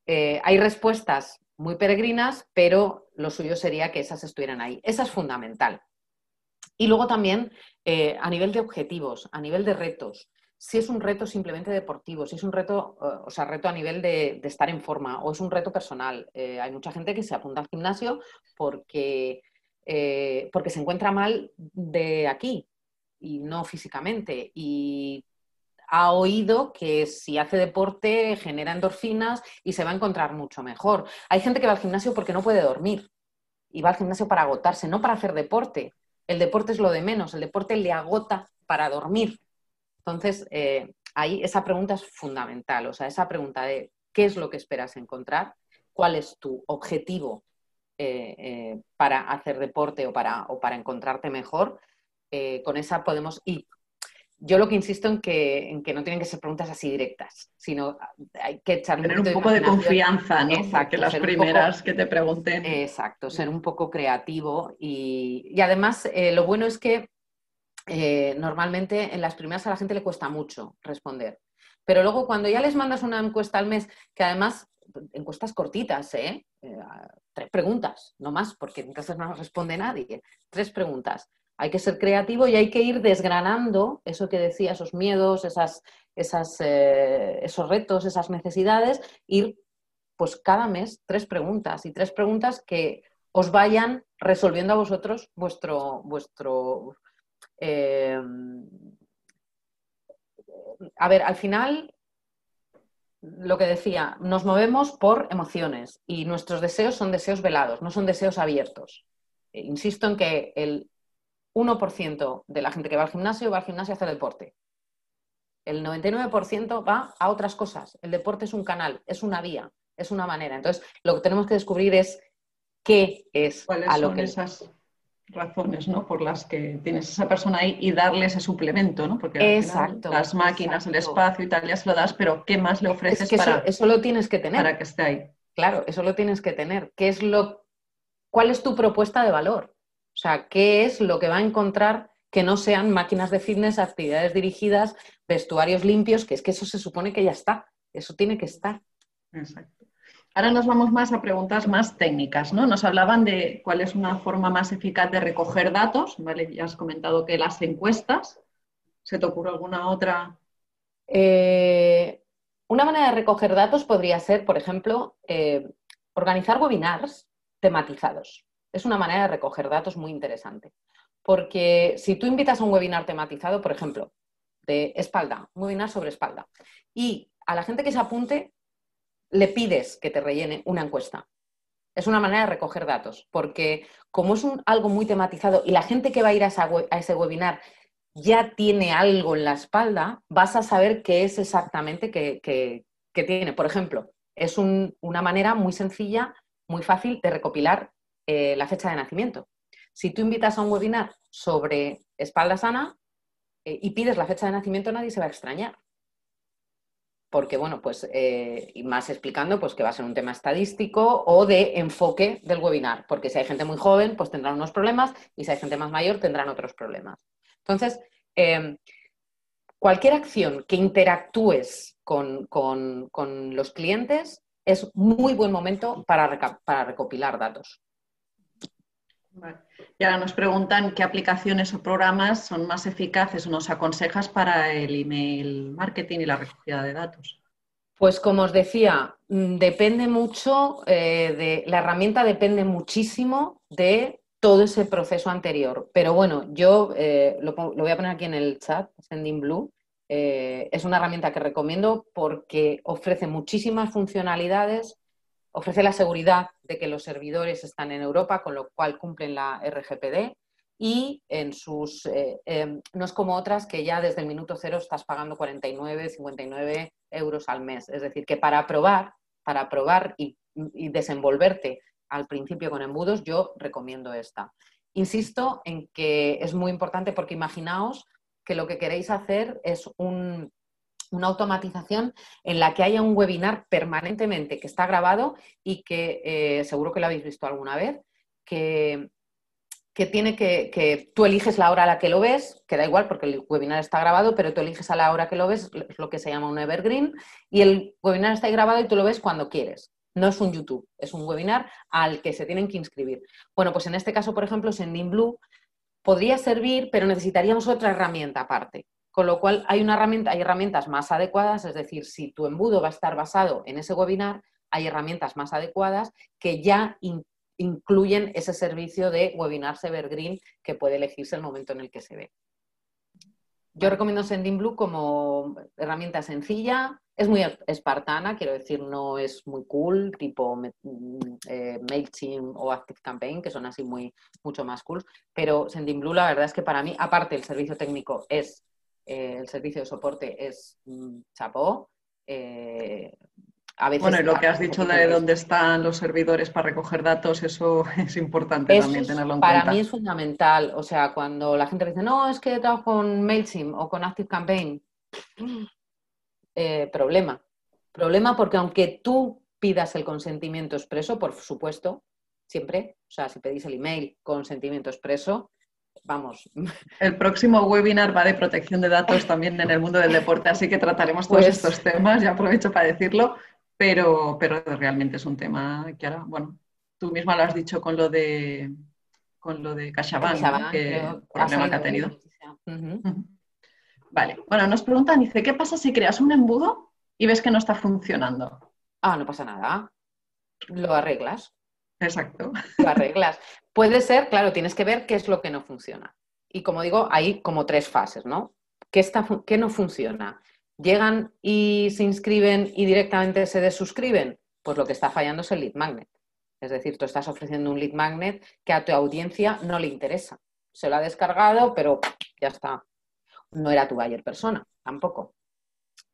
eh, hay respuestas muy peregrinas, pero lo suyo sería que esas estuvieran ahí. Esa es fundamental. Y luego también eh, a nivel de objetivos, a nivel de retos. Si es un reto simplemente deportivo, si es un reto, eh, o sea, reto a nivel de, estar en forma o es un reto personal. hay mucha gente que se apunta al gimnasio porque, porque se encuentra mal de aquí y no físicamente. Y ha oído que si hace deporte genera endorfinas y se va a encontrar mucho mejor. Hay gente que va al gimnasio porque no puede dormir y va al gimnasio para agotarse, no para hacer deporte. El deporte es lo de menos, el deporte le agota para dormir. Entonces, eh, ahí esa pregunta es fundamental, o sea, esa pregunta de qué es lo que esperas encontrar, cuál es tu objetivo eh, eh, para hacer deporte o para, o para encontrarte mejor, con esa podemos, y yo lo que insisto en que, en que no tienen que ser preguntas así directas, sino hay que echar Tener un, poco de, confianza, ¿no? que las primeras que te pregunten. Exacto, ser un poco creativo y, además eh, lo bueno es que eh, normalmente en las primeras a la gente le cuesta mucho responder. Pero luego cuando ya les mandas una encuesta al mes, que además, encuestas cortitas, ¿eh? eh tres preguntas, no más, porque entonces no responde nadie. Tres preguntas hay que ser creativo y hay que ir desgranando eso que decía, esos miedos, esas, esos retos, esas necesidades, ir pues cada mes tres preguntas y tres preguntas que os vayan resolviendo a vosotros vuestro, vuestro eh, a ver, al final lo que decía, nos movemos por emociones y nuestros deseos son deseos velados, no son deseos abiertos. insisto en que el 1% de la gente que va al gimnasio va al gimnasio a hacer deporte. El 99% va a otras cosas. El deporte es un canal, es una vía, es una manera. Entonces, lo que tenemos que descubrir es qué es a lo que... esas razones ¿no? por las que tienes esa persona ahí y darle ese suplemento, ¿no? Porque exacto, las máquinas, el espacio y tal, ya se lo das, pero ¿qué más le ofreces que para, eso, lo tienes que tener. Para que esté ahí. Claro, eso lo tienes que tener. ¿Qué es lo, ¿Cuál es tu propuesta de valor? O sea, ¿qué es lo que va a encontrar que no sean máquinas de fitness, actividades dirigidas, vestuarios limpios, que es que eso se supone que ya está, eso tiene que estar. Exacto. Ahora nos vamos más a preguntas más técnicas, ¿no? Nos hablaban de cuál es una forma más eficaz de recoger datos, ¿vale? Ya has comentado que las encuestas. ¿Se te ocurre alguna otra? Eh, una manera de recoger datos podría ser, por ejemplo, eh, organizar webinars tematizados es una manera de recoger datos muy interesante. Porque si tú invitas a un webinar tematizado, por ejemplo, de espalda, un webinar sobre espalda, y a la gente que se apunte le pides que te rellene una encuesta. Es una manera de recoger datos, porque como es algo muy tematizado y la gente que va a ir a, ese webinar ya tiene algo en la espalda, vas a saber qué es exactamente que, tiene. Por ejemplo, es una manera muy sencilla, muy fácil de recopilar eh, la fecha de nacimiento. Si tú invitas a un webinar sobre espalda sana eh, y pides la fecha de nacimiento, nadie se va a extrañar. Porque, bueno, pues, eh, y más explicando, pues que va a ser un tema estadístico o de enfoque del webinar. Porque si hay gente muy joven, pues tendrán unos problemas y si hay gente más mayor, tendrán otros problemas. Entonces, em, cualquier acción que interactúes con, los clientes es muy buen momento para, para recopilar datos. Y ahora nos preguntan qué aplicaciones o programas son más eficaces o nos aconsejas para el email marketing y la recogida de datos. Pues como os decía, mm, depende mucho eh, de la herramienta, depende muchísimo de todo ese proceso anterior. Pero bueno, yo eh, lo, voy a poner aquí en el chat, Sending Blue. Eh, es una herramienta que recomiendo porque ofrece muchísimas funcionalidades Ofrece la seguridad de que los servidores están en Europa, con lo cual cumplen la RGPD y en sus, eh, em, no es como otras que ya desde el minuto cero estás pagando 49, 59 euros al mes. Es decir, que para probar, para probar y, y desenvolverte al principio con embudos, yo recomiendo esta. Insisto en que es muy importante porque imaginaos que lo que queréis hacer es un, una automatización en la que haya un webinar permanentemente que está grabado y que eh, seguro que lo habéis visto alguna vez, que, que tiene que, que, tú eliges la hora a la que lo ves, que da igual porque el webinar está grabado, pero tú eliges a la hora que lo ves, es lo que se llama un evergreen, y el webinar está grabado y tú lo ves cuando quieres. No es un YouTube, es un webinar al que se tienen que inscribir. Bueno, pues en este caso, por ejemplo, Sendinblue podría servir, pero necesitaríamos otra herramienta aparte. Con lo cual hay, una herramienta, hay herramientas más adecuadas, es decir, si tu embudo va a estar basado en ese webinar, hay herramientas más adecuadas que ya incluyen ese servicio de webinar Evergreen que puede elegirse el momento en el que se ve. Yo recomiendo Sendinblue como herramienta sencilla, es muy espartana, quiero decir, no es muy cool, tipo eh, MailChimp o ActiveCampaign, que son así muy, mucho más cool, pero Sendinblue la verdad es que para mí, aparte el servicio técnico es eh, el servicio de soporte es mm, chapó. Eh, a veces bueno, y lo que has dicho de dónde están los servidores para recoger datos, eso es importante también tenerlo en cuenta. Para mí es fundamental. O sea, cuando la gente dice, no, es que trabajo con MailChimp o con ActiveCampaign, eh, problema. Problema porque aunque tú pidas el consentimiento expreso, por supuesto, siempre, o sea, si pedís el email consentimiento expreso, vamos. El próximo webinar va de protección de datos también en el mundo del deporte, así que trataremos todos pues estos temas, ya aprovecho para decirlo, pero, pero realmente es un tema que ahora, bueno, tú misma lo has dicho con lo de con lo de CaixaBank, que el problema que ha tenido. Vale, bueno, nos preguntan, dice, ¿qué pasa si creas un embudo y ves que no está funcionando? Ah, no pasa nada. Lo arreglas. Exacto. Lo arreglas. Puede ser, claro, tienes que ver qué es lo que no funciona. Y como digo, hay como tres fases, ¿no? ¿Qué, está, qué no funciona? ¿Llegan y se inscriben y directamente se desuscriben? Pues lo que está fallando es el lead magnet. Es decir, tú estás ofreciendo un lead magnet que a tu audiencia no le interesa. Se lo ha descargado, pero ya está. No era tu buyer persona, tampoco.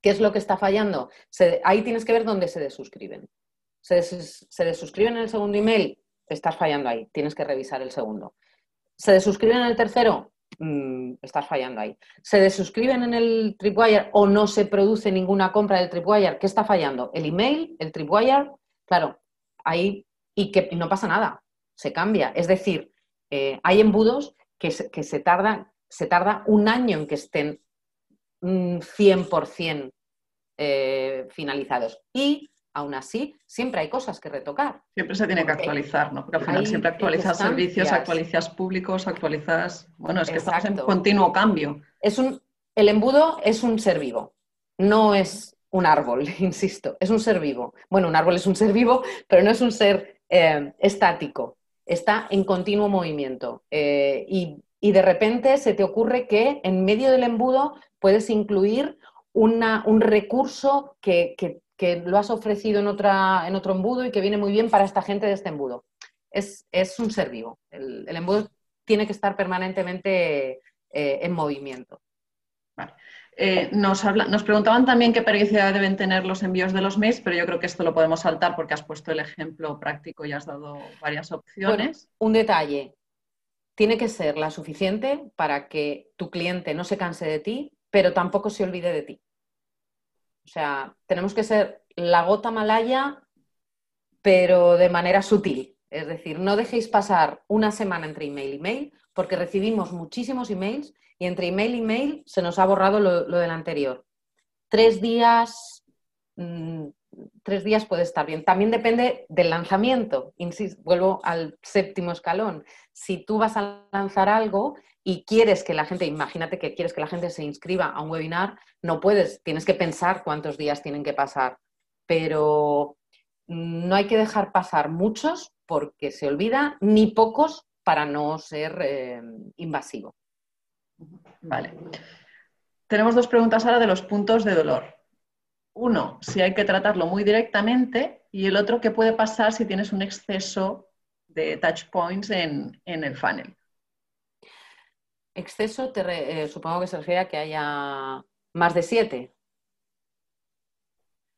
¿Qué es lo que está fallando? ahí tienes que ver dónde se desuscriben se, desuscriben en el segundo email, estás fallando ahí, tienes que revisar el segundo. Se desuscriben en el tercero, mm, estás fallando ahí. Se desuscriben en el Tripwire o no se produce ninguna compra del Tripwire, ¿qué está fallando? ¿El email? ¿El Tripwire? Claro, ahí y que no pasa nada, se cambia. Es decir, eh, hay embudos que, se, se, tardan, se tarda un año en que estén 100% mm, eh, finalizados. Y aún así, siempre hay cosas que retocar. Siempre se tiene que actualizar, ¿no? Porque al final siempre actualizas servicios, actualizas públicos, actualizas. Bueno, es que estamos en continuo cambio. Es un, el embudo es un ser vivo, no es un árbol, insisto, es un ser vivo. Bueno, un árbol es un ser vivo, pero no es un ser eh, estático, está en continuo movimiento. Eh, y, de repente se te ocurre que en medio del embudo puedes incluir una, un recurso que, que que lo has ofrecido en, otra, en otro embudo y que viene muy bien para esta gente de este embudo. Es, un ser vivo. El, embudo tiene que estar permanentemente eh, en movimiento. Eh, nos, nos, preguntaban también qué periodicidad deben tener los envíos de los mails, pero yo creo que esto lo podemos saltar porque has puesto el ejemplo práctico y has dado varias opciones. un detalle. Tiene que ser la suficiente para que tu cliente no se canse de ti, pero tampoco se olvide de ti. O sea, tenemos que ser la gota malaya, pero de manera sutil. Es decir, no dejéis pasar una semana entre email y mail porque recibimos muchísimos emails y entre email y mail se nos ha borrado lo, del anterior. Tres días, mm, tres días puede estar bien. También depende del lanzamiento. Insisto, vuelvo al séptimo escalón. Si tú vas a lanzar algo y quieres que la gente, imagínate que quieres que la gente se inscriba a un webinar, no puedes, tienes que pensar cuántos días tienen que pasar. Pero no hay que dejar pasar muchos porque se olvida, ni pocos para no ser eh, invasivo. Vale. Tenemos dos preguntas ahora de los puntos de dolor. Uno, si hay que tratarlo muy directamente y el otro, ¿qué puede pasar si tienes un exceso de touch points en, el funnel? Exceso, eh, supongo que se refiere a que haya más de siete.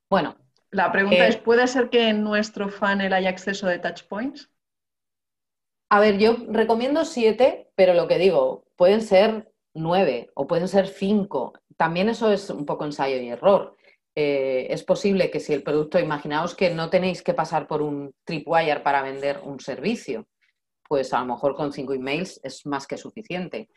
Bueno. La pregunta eh, es, ¿puede ser que en nuestro funnel haya exceso de touch points? A ver, yo recomiendo siete, pero lo que digo, pueden ser nueve o pueden ser cinco. También eso es un poco ensayo y error. Eh, es posible que si el producto, imaginaos que no tenéis que pasar por un tripwire para vender un servicio, pues a lo mejor con cinco emails es más que suficiente.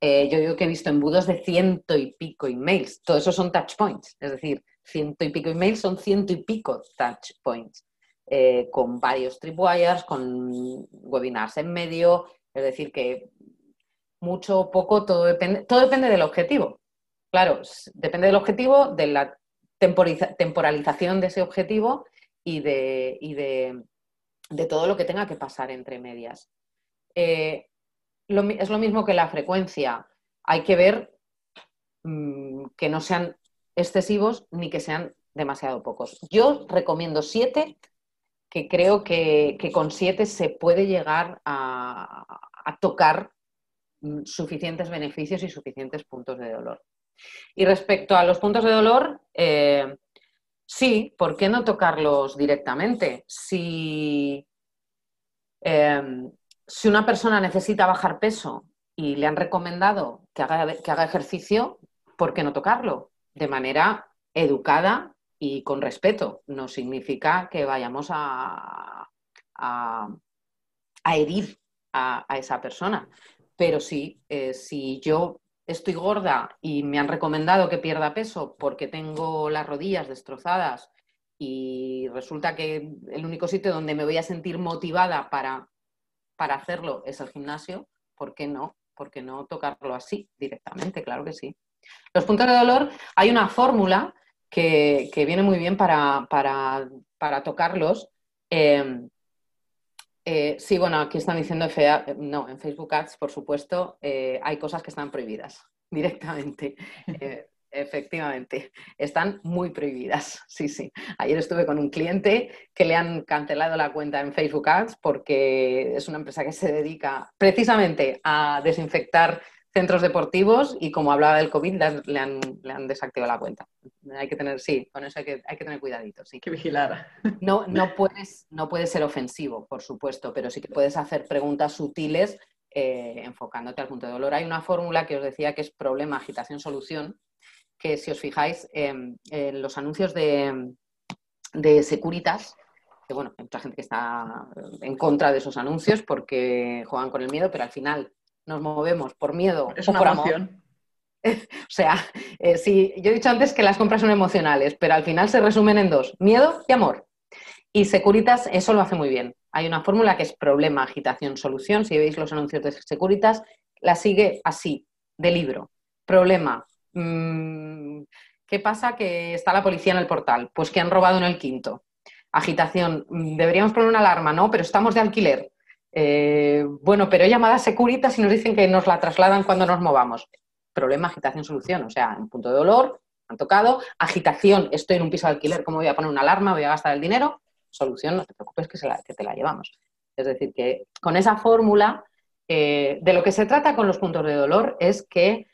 Eh, yo digo que he visto embudos de ciento y pico emails. Todo eso son touch points. Es decir, ciento y pico emails son ciento y pico touch points. Eh, con varios tripwires, con webinars en medio, es decir, que mucho o poco, todo depende, todo depende del objetivo. Claro, depende del objetivo, de la temporalización de ese objetivo y de, de, todo lo que tenga que pasar entre medias. Eh, es lo mismo que la frecuencia. Hay que ver mm, que no sean excesivos ni que sean demasiado pocos. Yo recomiendo siete que creo que, con siete se puede llegar a, tocar mm, suficientes beneficios y suficientes puntos de dolor. Y respecto a los puntos de dolor, eh, sí, ¿por qué no tocarlos directamente? Si, em, si una persona necesita bajar peso y le han recomendado que haga, que haga ejercicio, ¿por qué no tocarlo? De manera educada y con respeto. No significa que vayamos a, a, herir a, esa persona. Pero sí, eh, si yo estoy gorda y me han recomendado que pierda peso porque tengo las rodillas destrozadas y resulta que el único sitio donde me voy a sentir motivada para, para hacerlo es el gimnasio, ¿por qué no? ¿Por qué no tocarlo así directamente? Claro que sí. Los puntos de dolor, hay una fórmula que, viene muy bien para, tocarlos. Em, eh, sí, bueno, aquí están diciendo FA, no, en Facebook Ads, por supuesto, eh, hay cosas que están prohibidas directamente. Eh, efectivamente, están muy prohibidas. Sí, sí. Ayer estuve con un cliente que le han cancelado la cuenta en Facebook Ads porque es una empresa que se dedica precisamente a desinfectar centros deportivos y como hablaba del COVID, le han, desactivado la cuenta. Hay que tener, sí, con eso hay que, tener cuidadito, sí. Que vigilar. No, no, puedes, no puedes ser ofensivo, por supuesto, pero sí que puedes hacer preguntas sutiles eh, enfocándote al punto de dolor. Hay una fórmula que os decía que es problema, agitación, solución, que si os fijáis en los anuncios de, de Securitas, que bueno, hay mucha gente que está en contra de esos anuncios porque juegan con el miedo, pero al final nos movemos por miedo es o por amor. o sea, eh, sí, yo he dicho antes que las compras son emocionales, pero al final se resumen en dos, miedo y amor. Y Securitas eso lo hace muy bien. Hay una fórmula que es problema, agitación, solución. Si veis los anuncios de Securitas, la sigue así, de libro. Problema. Mm, ¿Qué pasa? Que está la policía en el portal. Pues que han robado en el quinto. Agitación. Mm, deberíamos poner una alarma, ¿no? Pero estamos de alquiler. Eh, bueno, pero llamadas Securitas y nos dicen que nos la trasladan cuando nos movamos. Problema, agitación, solución. O sea, en punto de dolor, han tocado. Agitación, estoy en un piso de alquiler, ¿cómo voy a poner una alarma? ¿Voy a gastar el dinero? Solución, no te preocupes que, te la llevamos. Es decir, que con esa fórmula, eh, de lo que se trata con los puntos de dolor es que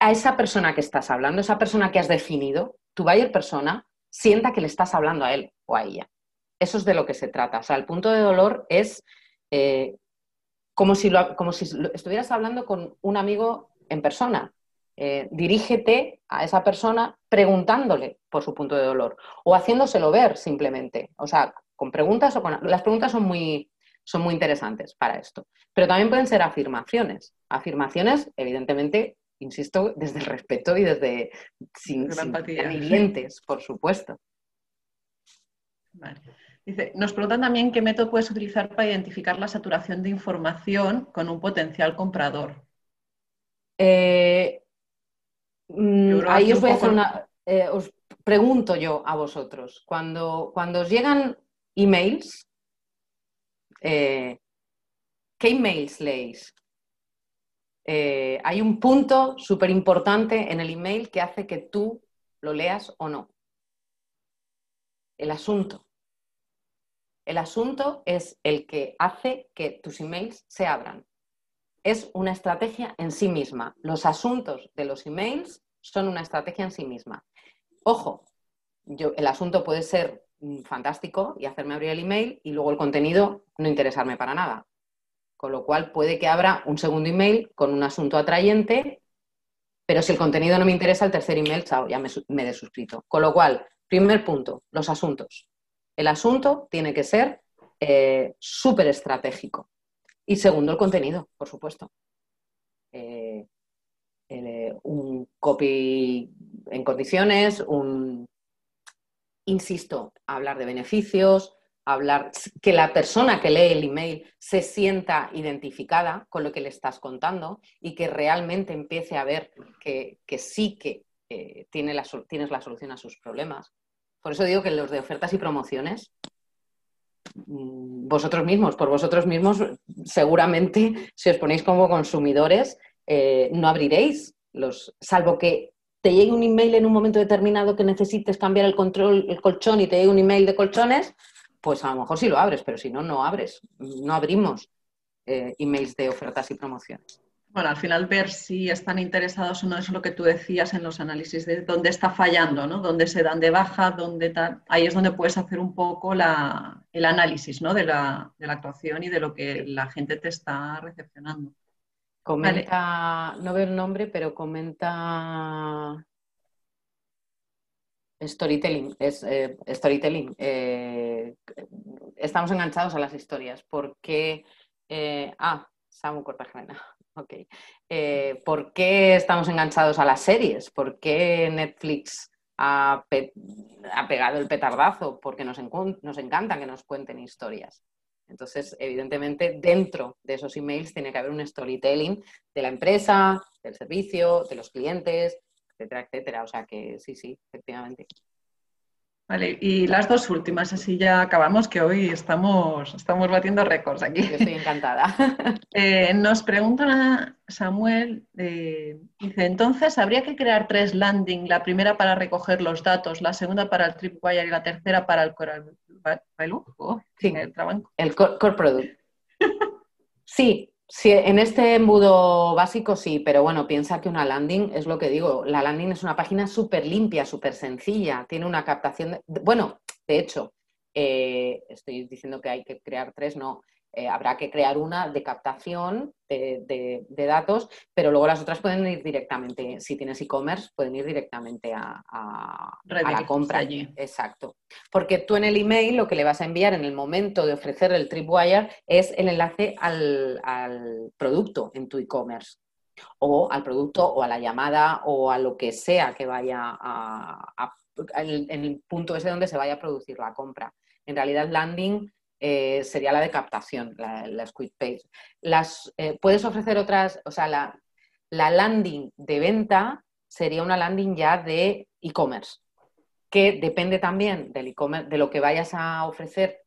a esa persona que estás hablando, esa persona que has definido, tu buyer persona, sienta que le estás hablando a él o a ella. Eso es de lo que se trata. O sea, el punto de dolor es eh, como, si como si estuvieras hablando con un amigo en persona. Eh, dirígete a esa persona preguntándole por su punto de dolor o haciéndoselo ver simplemente. O sea, con preguntas o con... Las preguntas son muy, son muy interesantes para esto. Pero también pueden ser afirmaciones. Afirmaciones, evidentemente, insisto, desde el respeto y desde sin, sin dientes, por supuesto. Dice, nos preguntan también qué método puedes utilizar para identificar la saturación de información con un potencial comprador. Eh, mm, ahí os voy a hacer una. Eh, os pregunto yo a vosotros, cuando, cuando os llegan emails, eh, ¿qué emails leéis? Hay un punto súper importante en el email que hace que tú lo leas o no. El asunto. El asunto es el que hace que tus emails se abran. Es una estrategia en sí misma. Los asuntos de los emails son una estrategia en sí misma. Ojo, yo, el asunto puede ser mm, fantástico y hacerme abrir el email y luego el contenido no interesarme para nada. Con lo cual puede que abra un segundo email con un asunto atrayente, pero si el contenido no me interesa, el tercer email, chao, ya me, me desuscrito. Con lo cual, primer punto, los asuntos. El asunto tiene que ser eh, súper estratégico. Y segundo, el contenido, por supuesto. Eh, eh, un copy en condiciones, un, insisto, hablar de beneficios, hablar, que la persona que lee el email se sienta identificada con lo que le estás contando y que realmente empiece a ver que, sí que tiene la, tienes la solución a sus problemas. Por eso digo que los de ofertas y promociones, mm, vosotros mismos, por vosotros mismos, seguramente si os ponéis como consumidores, eh, no abriréis los, salvo que te llegue un email en un momento determinado que necesites cambiar el control, el colchón y te llegue un email de colchones, pues a lo mejor sí lo abres, pero si no, no abres, no abrimos eh, emails de ofertas y promociones. Bueno, al final ver si están interesados o no es lo que tú decías en los análisis de dónde está fallando, ¿no? Dónde se dan de baja, dónde tal. Ahí es donde puedes hacer un poco el análisis ¿no? de, la, actuación y de lo que la gente te está recepcionando. Comenta, no veo el nombre, pero comenta storytelling. Es, eh, storytelling. Eh, estamos enganchados a las historias. porque eh, ah, Samu Cortajena. Ok. Eh, ¿Por qué estamos enganchados a las series? ¿Por qué Netflix ha, pegado el petardazo? Porque nos encanta que nos cuenten historias. Entonces, evidentemente, dentro de esos emails tiene que haber un storytelling de la empresa, del servicio, de los clientes, etcétera, etcétera. O sea que sí, sí, efectivamente. Vale, y las dos últimas, así ya acabamos, que hoy estamos, estamos batiendo récords aquí. Yo estoy encantada. Eh, nos pregunta Samuel, eh, dice, entonces, ¿habría que crear tres landing? La primera para recoger los datos, la segunda para el Tripwire y la tercera para el Core oh, sí, el, el core Product. sí, Sí, en este embudo básico sí, pero bueno, piensa que una landing es lo que digo. La landing es una página súper limpia, súper sencilla, tiene una captación. bueno, de hecho, eh, estoy diciendo que hay que crear tres, no. Eh, habrá que crear una de captación de, datos, pero luego las otras pueden ir directamente, si tienes e-commerce, pueden ir directamente a, la compra. Allí. Exacto. Porque tú en el email lo que le vas a enviar en el momento de ofrecer el Tripwire es el enlace al, producto en tu e-commerce o al producto o a la llamada o a lo que sea que vaya a, en el punto ese donde se vaya a producir la compra. En realidad, landing eh, sería la de captación, la, Squid Page. Las, eh, puedes ofrecer otras, o sea, la, landing de venta sería una landing ya de e-commerce, que depende también del e-commerce, de lo que vayas a ofrecer,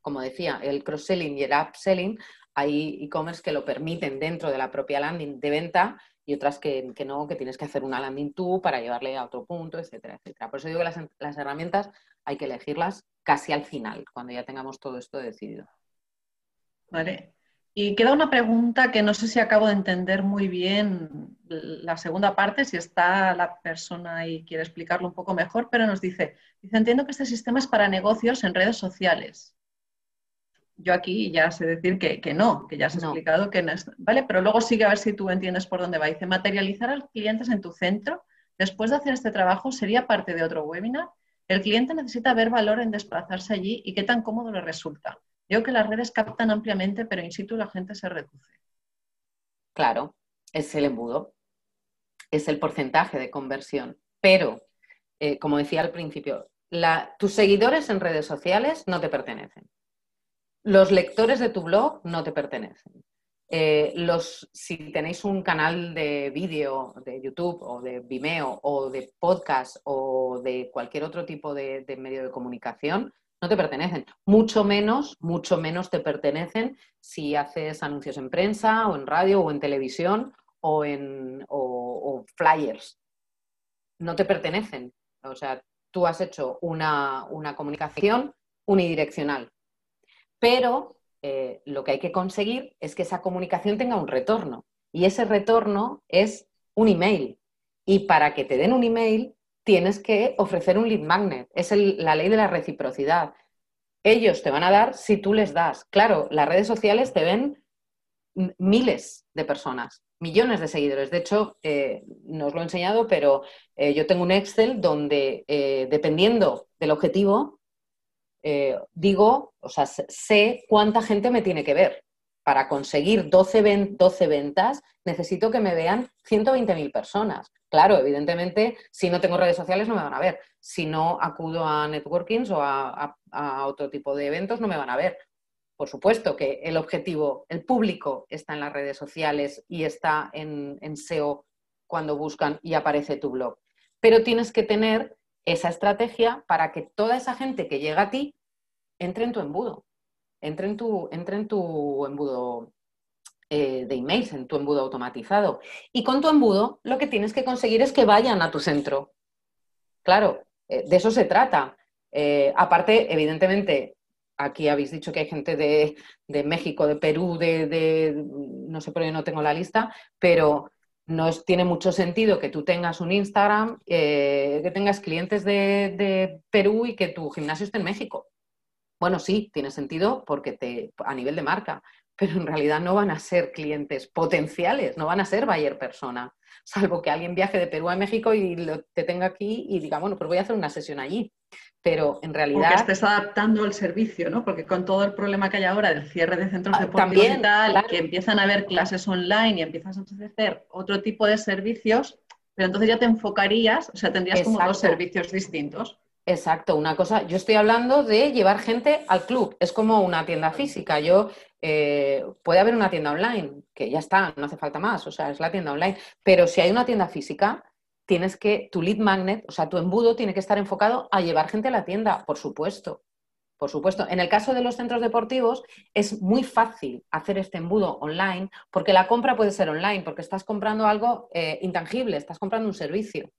como decía, el cross-selling y el upselling, hay e-commerce que lo permiten dentro de la propia landing de venta y otras que, no, que tienes que hacer una landing tú para llevarle a otro punto, etcétera, etcétera. Por eso digo que las herramientas hay que elegirlas casi al final, cuando ya tengamos todo esto decidido. Vale. Y queda una pregunta que no sé si acabo de entender muy bien la segunda parte, si está la persona y quiere explicarlo un poco mejor, pero nos dice, dice, entiendo que este sistema es para negocios en redes sociales yo aquí ya sé decir que, no, que ya has explicado que no es, ¿vale? Pero luego sigue a ver si tú entiendes por dónde va. Dice, materializar a los clientes en tu centro, después de hacer este trabajo, sería parte de otro webinar. El cliente necesita ver valor en desplazarse allí y qué tan cómodo le resulta. Digo que las redes captan ampliamente, pero in situ la gente se reduce. Claro, es el embudo, es el porcentaje de conversión. Pero, eh, como decía al principio, tus seguidores en redes sociales no te pertenecen. Los lectores de tu blog no te pertenecen. Eh, los, si tenéis un canal de vídeo de YouTube o de Vimeo o de podcast o de cualquier otro tipo de, medio de comunicación, no te pertenecen. Mucho menos, mucho menos te pertenecen si haces anuncios en prensa o en radio o en televisión o en flyers. No te pertenecen. O sea, tú has hecho una, una comunicación unidireccional. Pero eh, lo que hay que conseguir es que esa comunicación tenga un retorno. Y ese retorno es un email. Y para que te den un email, tienes que ofrecer un lead magnet. Es la ley de la reciprocidad. Ellos te van a dar si tú les das. Claro, las redes sociales te ven miles de personas, millones de seguidores. De hecho, eh, no os lo he enseñado, pero eh, yo tengo un Excel donde, dependiendo del objetivo, eh, digo, o sea, sé cuánta gente me tiene que ver. Para conseguir 12, 12 ventas necesito que me vean 120.000 personas. Claro, evidentemente, si no tengo redes sociales no me van a ver. Si no acudo a networkings o a, otro tipo de eventos no me van a ver. Por supuesto que el objetivo, el público está en las redes sociales y está en, en SEO cuando buscan y aparece tu blog. Pero tienes que tener esa estrategia para que toda esa gente que llega a ti entre en tu embudo, entre en tu, entre en tu embudo eh, de emails, en tu embudo automatizado. Y con tu embudo lo que tienes que conseguir es que vayan a tu centro. Claro, eh, de eso se trata. Eh, aparte, evidentemente, aquí habéis dicho que hay gente de, México, de Perú, de, no sé por qué no tengo la lista, pero no tiene mucho sentido que tú tengas un Instagram, que tengas clientes de, Perú y que tu gimnasio esté en México. Bueno, sí, tiene sentido porque te, a nivel de marca, pero en realidad no van a ser clientes potenciales, no van a ser buyer persona, salvo que alguien viaje de Perú a México y lo, te tenga aquí y diga, bueno, pues voy a hacer una sesión allí. Pero en realidad. O que estés adaptando el servicio, ¿no? Porque con todo el problema que hay ahora del cierre de centros ah, deportivos y tal, que empiezan a haber clases online y empiezas a ofrecer otro tipo de servicios, pero entonces ya te enfocarías, o sea, tendrías como dos servicios distintos. Exacto, una cosa, yo estoy hablando de llevar gente al club, es como una tienda física, yo eh, puede haber una tienda online, que ya está, no hace falta más, o sea, es la tienda online, pero si hay una tienda física, tienes que, tu lead magnet, o sea, tu embudo tiene que estar enfocado a llevar gente a la tienda, por supuesto, por supuesto. En el caso de los centros deportivos es muy fácil hacer este embudo online porque la compra puede ser online, porque estás comprando algo eh, intangible, estás comprando un servicio.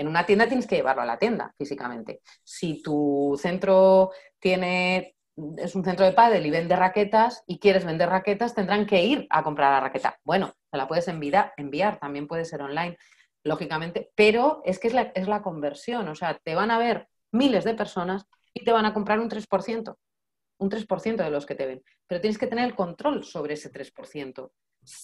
En una tienda tienes que llevarlo a la tienda físicamente. Si tu centro tiene es un centro de pádel y vende raquetas y quieres vender raquetas, tendrán que ir a comprar la raqueta. Bueno, te la puedes enviar, también puede ser online, lógicamente, pero es que es la, es la conversión, o sea, te van a ver miles de personas y te van a comprar un 3%, un 3% de los que te ven, pero tienes que tener el control sobre ese 3%.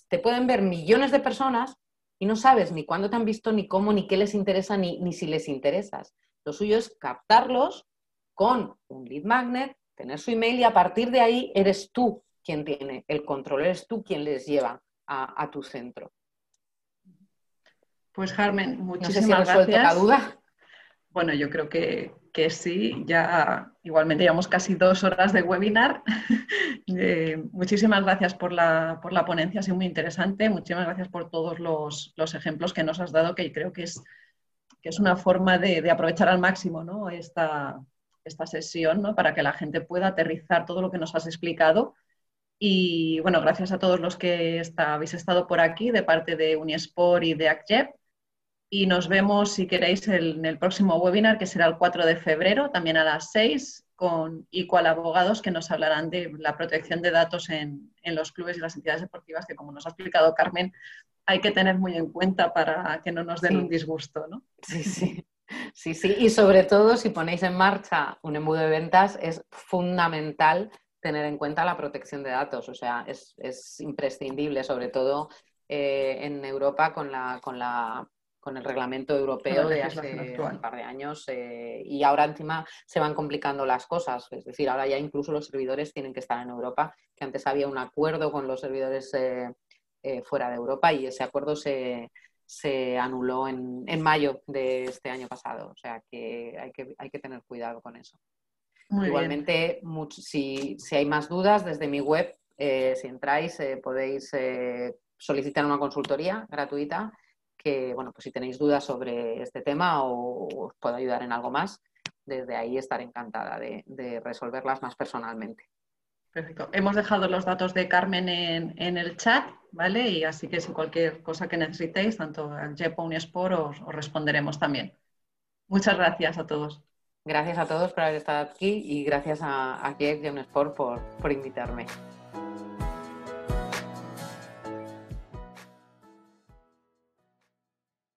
Te pueden ver millones de personas y no sabes ni cuándo te han visto, ni cómo, ni qué les interesa, ni, ni si les interesas. Lo suyo es captarlos con un lead magnet, tener su email y a partir de ahí eres tú quien tiene el control, eres tú quien les lleva a, tu centro. Pues Carmen, muchísimas gracias. la duda. Bueno, yo creo que, que sí, ya igualmente llevamos casi dos horas de webinar. Eh, muchísimas gracias por la, por la, ponencia, ha sido muy interesante. Muchísimas gracias por todos los, los, ejemplos que nos has dado, que creo que es, que es una forma de, de aprovechar al máximo ¿no? esta, esta sesión ¿no? para que la gente pueda aterrizar todo lo que nos has explicado. Y bueno, gracias a todos los que está, habéis estado por aquí de parte de Unisport y de ACJEP y nos vemos, si queréis, en el próximo webinar, que será el 4 de febrero, también a las 6, con Equal Abogados, que nos hablarán de la protección de datos en, los clubes y las entidades deportivas, que como nos ha explicado Carmen, hay que tener muy en cuenta para que no nos den un disgusto. ¿no? Sí, sí. Sí, sí, y sobre todo si ponéis en marcha un embudo de ventas, es fundamental tener en cuenta la protección de datos, o sea, es, imprescindible, sobre todo eh, en Europa con la, con la con el reglamento europeo de hace un par de años eh, y ahora encima se van complicando las cosas. Es decir, ahora ya incluso los servidores tienen que estar en Europa, que antes había un acuerdo con los servidores eh, eh, fuera de Europa y ese acuerdo se, anuló en, mayo de este año pasado. O sea que hay que, hay que tener cuidado con eso. Igualmente, si, si, hay más dudas, desde mi web, si entráis, podéis solicitar una consultoría gratuita que, bueno, pues si tenéis dudas sobre este tema o os puedo ayudar en algo más, desde ahí estaré encantada de, resolverlas más personalmente. Perfecto. Hemos dejado los datos de Carmen en, el chat, ¿vale? Y así que si cualquier cosa que necesitéis, tanto al JEPO Unisport, os, os responderemos también. Muchas gracias a todos. Gracias a todos por haber estado aquí y gracias a, a y a Unisport por, por invitarme.